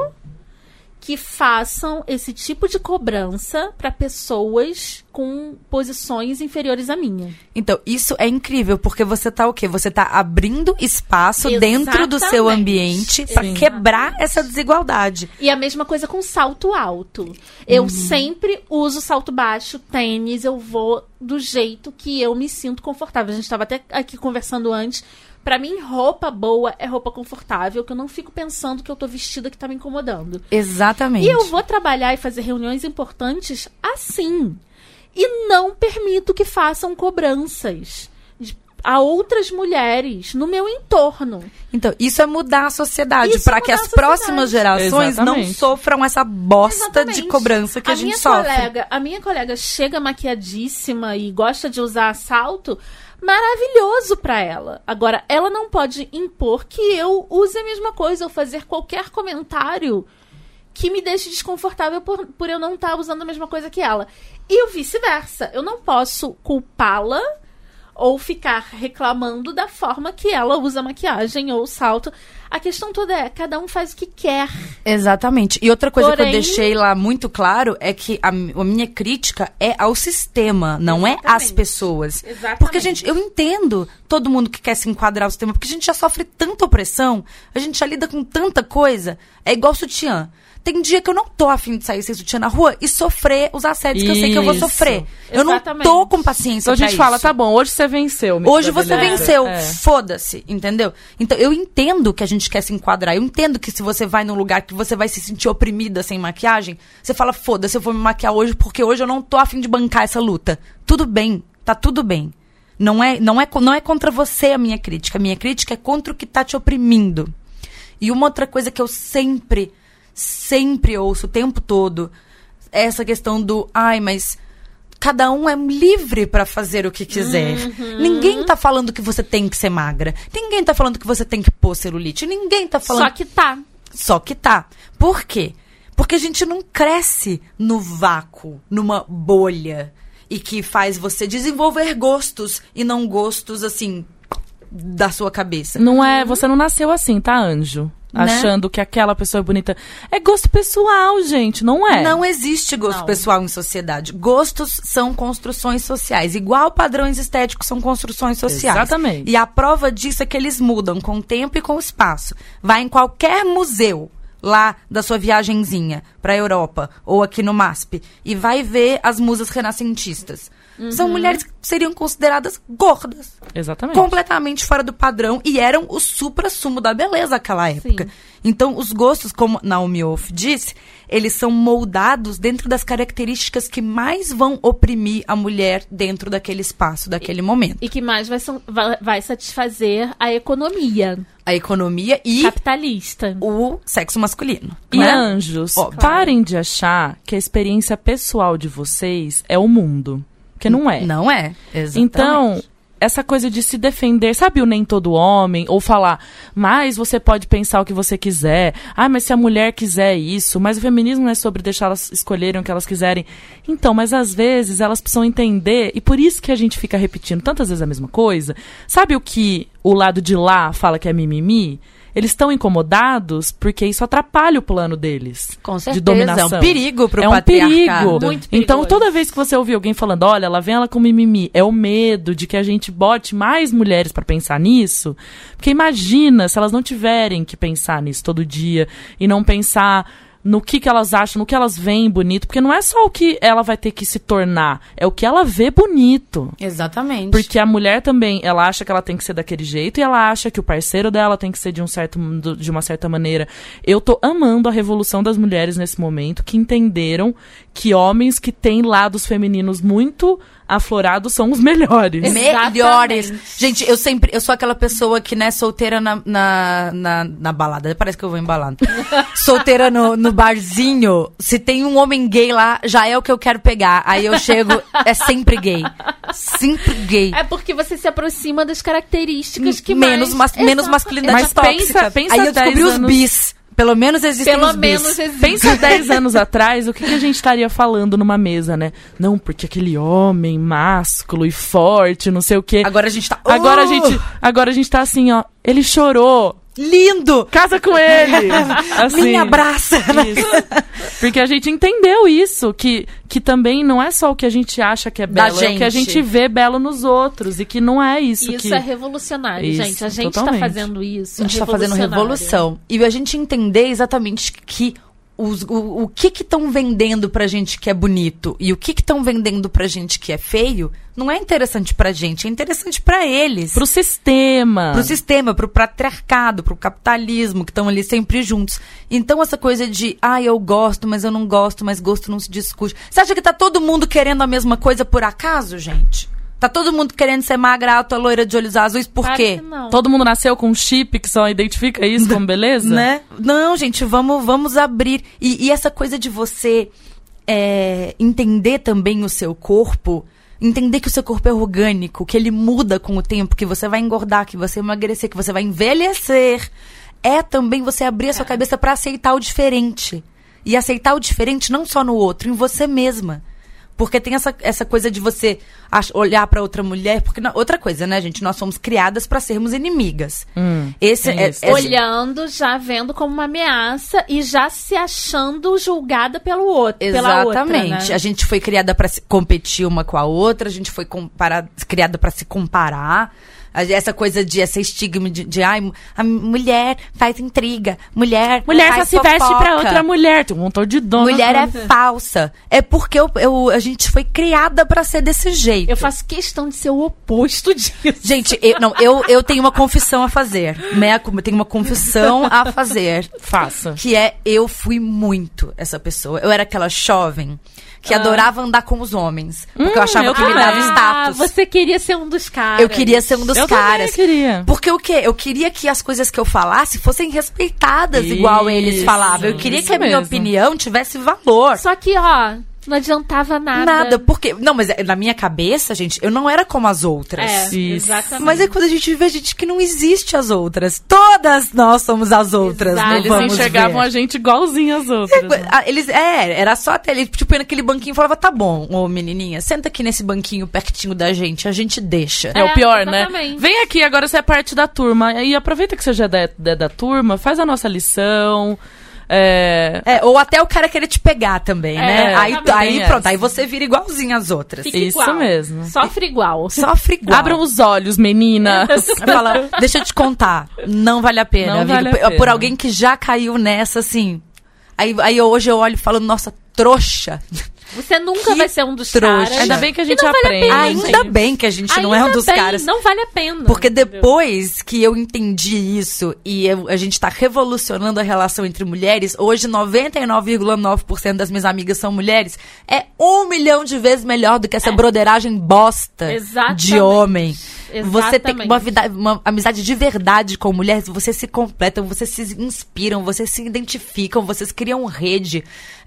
que façam esse tipo de cobrança para pessoas com posições inferiores à minha. Então, isso é incrível, porque você tá o quê? Você tá abrindo espaço dentro do seu Exatamente. ambiente para quebrar essa desigualdade. E a mesma coisa com salto alto. Eu sempre uso salto baixo, tênis, eu vou do jeito que eu me sinto confortável. A gente estava até aqui conversando antes. Pra mim, roupa boa é roupa confortável, que eu não fico pensando que eu tô vestida que tá me incomodando. Exatamente. E eu vou trabalhar e fazer reuniões importantes assim. E não permito que façam cobranças a outras mulheres no meu entorno. Então, isso é mudar a sociedade Isso para é que as a próximas gerações não Exatamente. sofram essa bosta Exatamente. de cobrança que a, gente minha sofre. Colega, a minha colega chega maquiadíssima e gosta de usar salto, maravilhoso pra ela. Agora, ela não pode impor que eu use a mesma coisa ou fazer qualquer comentário que me deixe desconfortável por, por eu não estar usando a mesma coisa que ela. E o vice-versa. Eu não posso culpá-la ou ficar reclamando da forma que ela usa maquiagem ou salto. A questão toda é, cada um faz o que quer. Exatamente. E outra coisa que eu Porém- deixei lá muito claro é que a, a minha crítica é ao sistema, não é às Exatamente. pessoas. Exatamente. Porque, gente, eu entendo todo mundo que quer se enquadrar ao sistema, porque a gente já sofre tanta opressão, a gente já lida com tanta coisa. É igual sutiã. Tem dia que eu não tô afim de sair sem sutiã na rua e sofrer os assédios que eu sei que eu vou Isso. sofrer. Eu não Exatamente. tô com paciência Então a gente fala, isso. tá bom, hoje você venceu. Hoje você venceu, É. foda-se, entendeu? Então eu entendo que a gente quer se enquadrar. Eu entendo que se você vai num lugar que você vai se sentir oprimida sem maquiagem, você fala, foda-se, eu vou me maquiar hoje porque hoje eu não tô afim de bancar essa luta. Tudo bem, tá tudo bem. Não é, não é, não é contra você a minha crítica. A minha crítica é contra o que tá te oprimindo. E uma outra coisa que eu sempre, sempre ouço o tempo todo essa questão do, ai, mas cada um é livre pra fazer o que quiser. Uhum. Ninguém tá falando que você tem que ser magra. Ninguém tá falando que você tem que pôr celulite. Ninguém tá falando Só que tá. só que tá. Por quê? Porque a gente não cresce no vácuo, numa bolha. E que faz você desenvolver gostos e não gostos, assim, da sua cabeça. Não é, você não nasceu assim, tá, anjo? Né? Achando que aquela pessoa é bonita. É gosto pessoal, gente, não é? Não existe gosto Não. pessoal em sociedade. Gostos são construções sociais. Igual padrões estéticos são construções sociais. Exatamente. E a prova disso é que eles mudam com o tempo e com o espaço. Vai em qualquer museu lá da sua viagenzinha pra Europa ou aqui no MASP e vai ver as musas renascentistas. São mulheres que seriam consideradas gordas Exatamente. completamente fora do padrão e eram o supra-sumo da beleza naquela época. Sim. Então, os gostos, como Naomi Wolf disse, eles são moldados dentro das características que mais vão oprimir a mulher dentro daquele espaço, daquele momento. E que mais vai, vai- satisfazer a economia A economia e capitalista. o sexo masculino. E não é? anjos, Óbvio. parem de achar que a experiência pessoal de vocês é o mundo. Porque não é. Não é. Exatamente. Então, essa coisa de se defender, sabe o nem todo homem? Ou falar, mas você pode pensar o que você quiser. Ah, mas se a mulher quiser isso, mas o feminismo não é sobre deixar elas escolherem o que elas quiserem. Então, mas às vezes elas precisam entender, e por isso que a gente fica repetindo tantas vezes a mesma coisa. Sabe o que o lado de lá fala que é mimimi? Eles estão incomodados porque isso atrapalha o plano deles. Com De certeza, dominação. é um perigo pro é um perigo. Muito Então, toda vez que você ouvir alguém falando, olha, lá vem ela com mimimi, é o medo de que a gente bote mais mulheres pra pensar nisso. Porque imagina se elas não tiverem que pensar nisso todo dia e não pensar no que, que elas acham, no que elas veem bonito, porque não é só o que ela vai ter que se tornar, é o que ela vê bonito. Exatamente. Porque a mulher também, ela acha que ela tem que ser daquele jeito e ela acha que o parceiro dela tem que ser de um certo de uma certa maneira. Eu tô amando a revolução das mulheres nesse momento que entenderam que homens que têm lados femininos muito aflorados são os melhores. Exatamente. Melhores. Gente, eu sempre. Eu sou aquela pessoa que, né, solteira na, na, na, na balada. Parece que eu vou embalando. [laughs] solteira no, no barzinho. Se tem um homem gay lá, já é o que eu quero pegar. Aí eu chego, é sempre gay. Sempre gay. É porque você se aproxima das características que menos, mais... mas, menos masculinidade Mas tóxica. pensa- pensa Aí eu descobri 10 os anos- bis. Pelo menos existem Pelo menos existe. Pensa 10 anos atrás, o que, que a gente estaria falando numa mesa, né? Não, porque aquele homem másculo e forte, não sei o quê. Agora a gente tá. Agora a Oh, gente, agora a gente tá assim, ó. Ele chorou. Lindo! Casa com ele. [laughs] Assim. Me abraça! Isso. [laughs] Porque a gente entendeu isso, que, que também não é só o que a gente acha que é belo, é o que a gente. vê belo nos outros, e que não é isso, Isso que... é revolucionário, Isso, gente. A gente totalmente. tá fazendo isso. A gente é tá fazendo revolução. E a gente entender exatamente que os- o, o que que estão vendendo pra gente que é bonito e o que que estão vendendo pra gente que é feio, não é interessante pra gente, é interessante pra eles. Pro sistema. Pro sistema, pro patriarcado, pro capitalismo, que estão ali sempre juntos. Então, essa coisa de, ah, eu gosto, mas eu não gosto, mas gosto não se discute. Você acha que tá todo mundo querendo a mesma coisa por acaso, gente? Tá todo mundo querendo ser magra, alta, loira, de olhos azuis, por Claro quê? Todo mundo nasceu com um chip que só identifica isso como beleza? Né? Não, gente, vamos, vamos abrir. E, e essa coisa de você é, entender também o seu corpo, entender que o seu corpo é orgânico, que ele muda com o tempo, que você vai engordar, que você vai emagrecer, que você vai envelhecer. É também você abrir a sua cabeça para aceitar o diferente. E aceitar o diferente não só no outro, em você mesma. Porque tem essa, essa coisa de você olhar pra outra mulher. Porque na- outra coisa, né, gente? Nós somos criadas pra sermos inimigas. Hum, Esse é, é- Olhando, já vendo como uma ameaça e já se achando julgada pelo outro. Pela outra, Exatamente. né? A gente foi criada pra se competir uma com a outra, a gente foi compara- criada pra se comparar. Essa coisa de essa estigma de, de ai, a mulher faz intriga, mulher Mulher só se veste pra outra mulher. Tem um montão de dona. Mulher é falsa. É porque eu, eu- a gente foi criada pra ser desse jeito. Eu faço questão de ser o oposto [laughs] disso. Gente, eu, não, eu, eu tenho uma confissão a fazer. Culpa, eu tenho uma confissão a fazer. Faça. Que é, eu fui muito essa pessoa. Eu era aquela jovem que Ah. adorava andar com os homens. Porque eu Hum, achava eu que me também. dava Ah, status. você queria ser um dos caras. Eu queria ser um dos eu caras. queria. Porque o quê? Eu queria que as coisas que eu falasse fossem respeitadas igual eles Isso, falavam. Eu queria isso que a minha mesmo. opinião tivesse valor. Só que, ó, não adiantava nada. Nada, porque. Não, mas é- na minha cabeça, gente, eu não era como as outras. É, Isso. exatamente. Mas é quando a gente vê, gente, que não existe as outras. Todas nós somos as outras, Exato. não Eles vamos enxergavam ver. a gente igualzinho às outras. né? Ah, Eles, é, era só até ele, tipo, ia naquele banquinho e falava, tá bom, ô menininha, senta aqui nesse banquinho pertinho da gente, a gente deixa. É, o É, pior, né? exatamente. Vem aqui, agora você é parte da turma. E aproveita que você já é da, da, da turma, faz a nossa lição. É, É, ou até o cara querer te pegar também, né? É, Aí, também aí tem pronto, aí você vira igualzinho às outras. Fica Isso igual. mesmo. Sofre igual. Sofre igual. Abram os olhos, meninas. [laughs] Fala, deixa eu te contar, não vale a pena, Não amigo. vale a por, pena. por alguém que já caiu nessa, assim. Aí, aí hoje eu olho e falo, nossa, trouxa. Você nunca Que vai ser um dos trouxa. caras. Ainda bem que a gente não vale a aprende. pena, Ainda gente. bem que a gente não é um Ainda dos bem, caras. Não vale a pena. Porque entendeu? depois que eu entendi isso e eu- a gente tá revolucionando a relação entre mulheres, hoje 99,9% das minhas amigas são mulheres, é um milhão de vezes melhor do que essa broderagem bosta É. Exatamente. de homem. Você tem Exatamente. uma, vida- uma amizade de verdade com mulheres, vocês se completam, vocês se inspiram, vocês se identificam, vocês criam rede.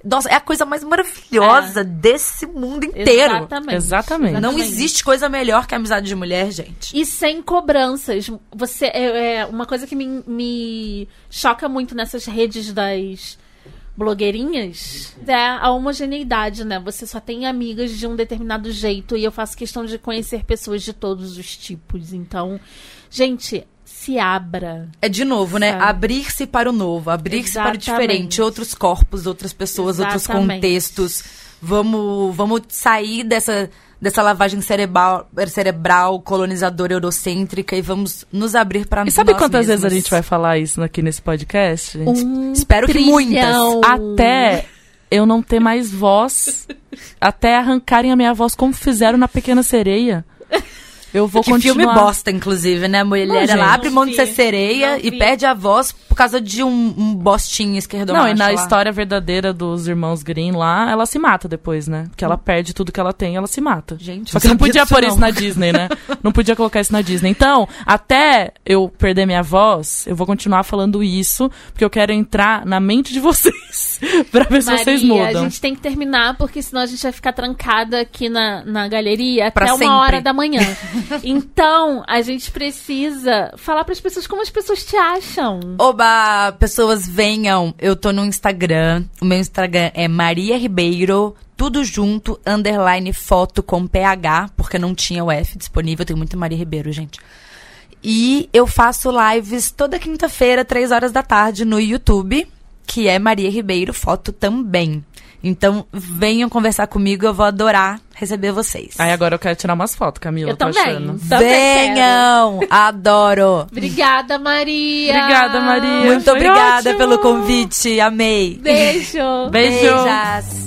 Nossa, é a coisa mais maravilhosa desse mundo inteiro. Exatamente. Exatamente. Não existe coisa melhor que a amizade de mulher, gente. E sem cobranças. Você é, é uma coisa que me, me choca muito nessas redes das blogueirinhas é a homogeneidade, né? Você só tem amigas de um determinado jeito e eu faço questão de conhecer pessoas de todos os tipos. Então, gente, se abra. É de novo, né? Sabe? Abrir-se para o novo, abrir-se para o diferente, outros corpos, outras pessoas, outros Exatamente. contextos. Vamos, vamos sair dessa, dessa lavagem cerebral, cerebral, colonizadora, eurocêntrica e vamos nos abrir para E sabe nós quantas vezes a mesmos. gente vai falar isso aqui nesse podcast? gente? Um Espero que trilhão. Até eu não ter mais voz. [laughs] até arrancarem a minha voz como fizeram na Pequena Sereia. Eu vou que continuar. filme bosta, inclusive, né? A mulher Não, ela gente. abre mão de ser sereia Não e vi. perde a voz por causa de um, um bostinho esquerdo Não, e na história verdadeira dos irmãos Green lá, ela se mata depois, né? Porque ela perde tudo que ela tem, ela se mata. Gente, Só que não podia pôr não. isso na Disney, né? Não podia colocar isso na Disney. Então, até eu perder minha voz, eu vou continuar falando isso, porque eu quero entrar na mente de vocês. [laughs] pra ver se vocês Maria, mudam. a gente tem que terminar, porque senão a gente vai ficar trancada aqui na, na galeria Pra até uma sempre. hora da manhã. [laughs] [laughs] então, a gente precisa falar para as pessoas como as pessoas te acham. Oba, pessoas venham. Eu tô no Instagram. O meu Instagram é Maria Ribeiro, tudo junto, underline foto com PH, porque não tinha o F disponível. Tem muita Maria Ribeiro, gente. E eu faço lives toda quinta-feira, três horas da tarde, no YouTube, que é Maria Ribeiro Foto também. Então, venham conversar comigo, eu vou adorar receber vocês. Aí agora eu quero tirar umas fotos, Camila. Eu tô também. achando. Também quero. Venham! Adoro! Obrigada, Maria. Obrigada, Maria. Muito Foi obrigada ótimo. pelo convite, amei! Beijo. Beijo. Beijas.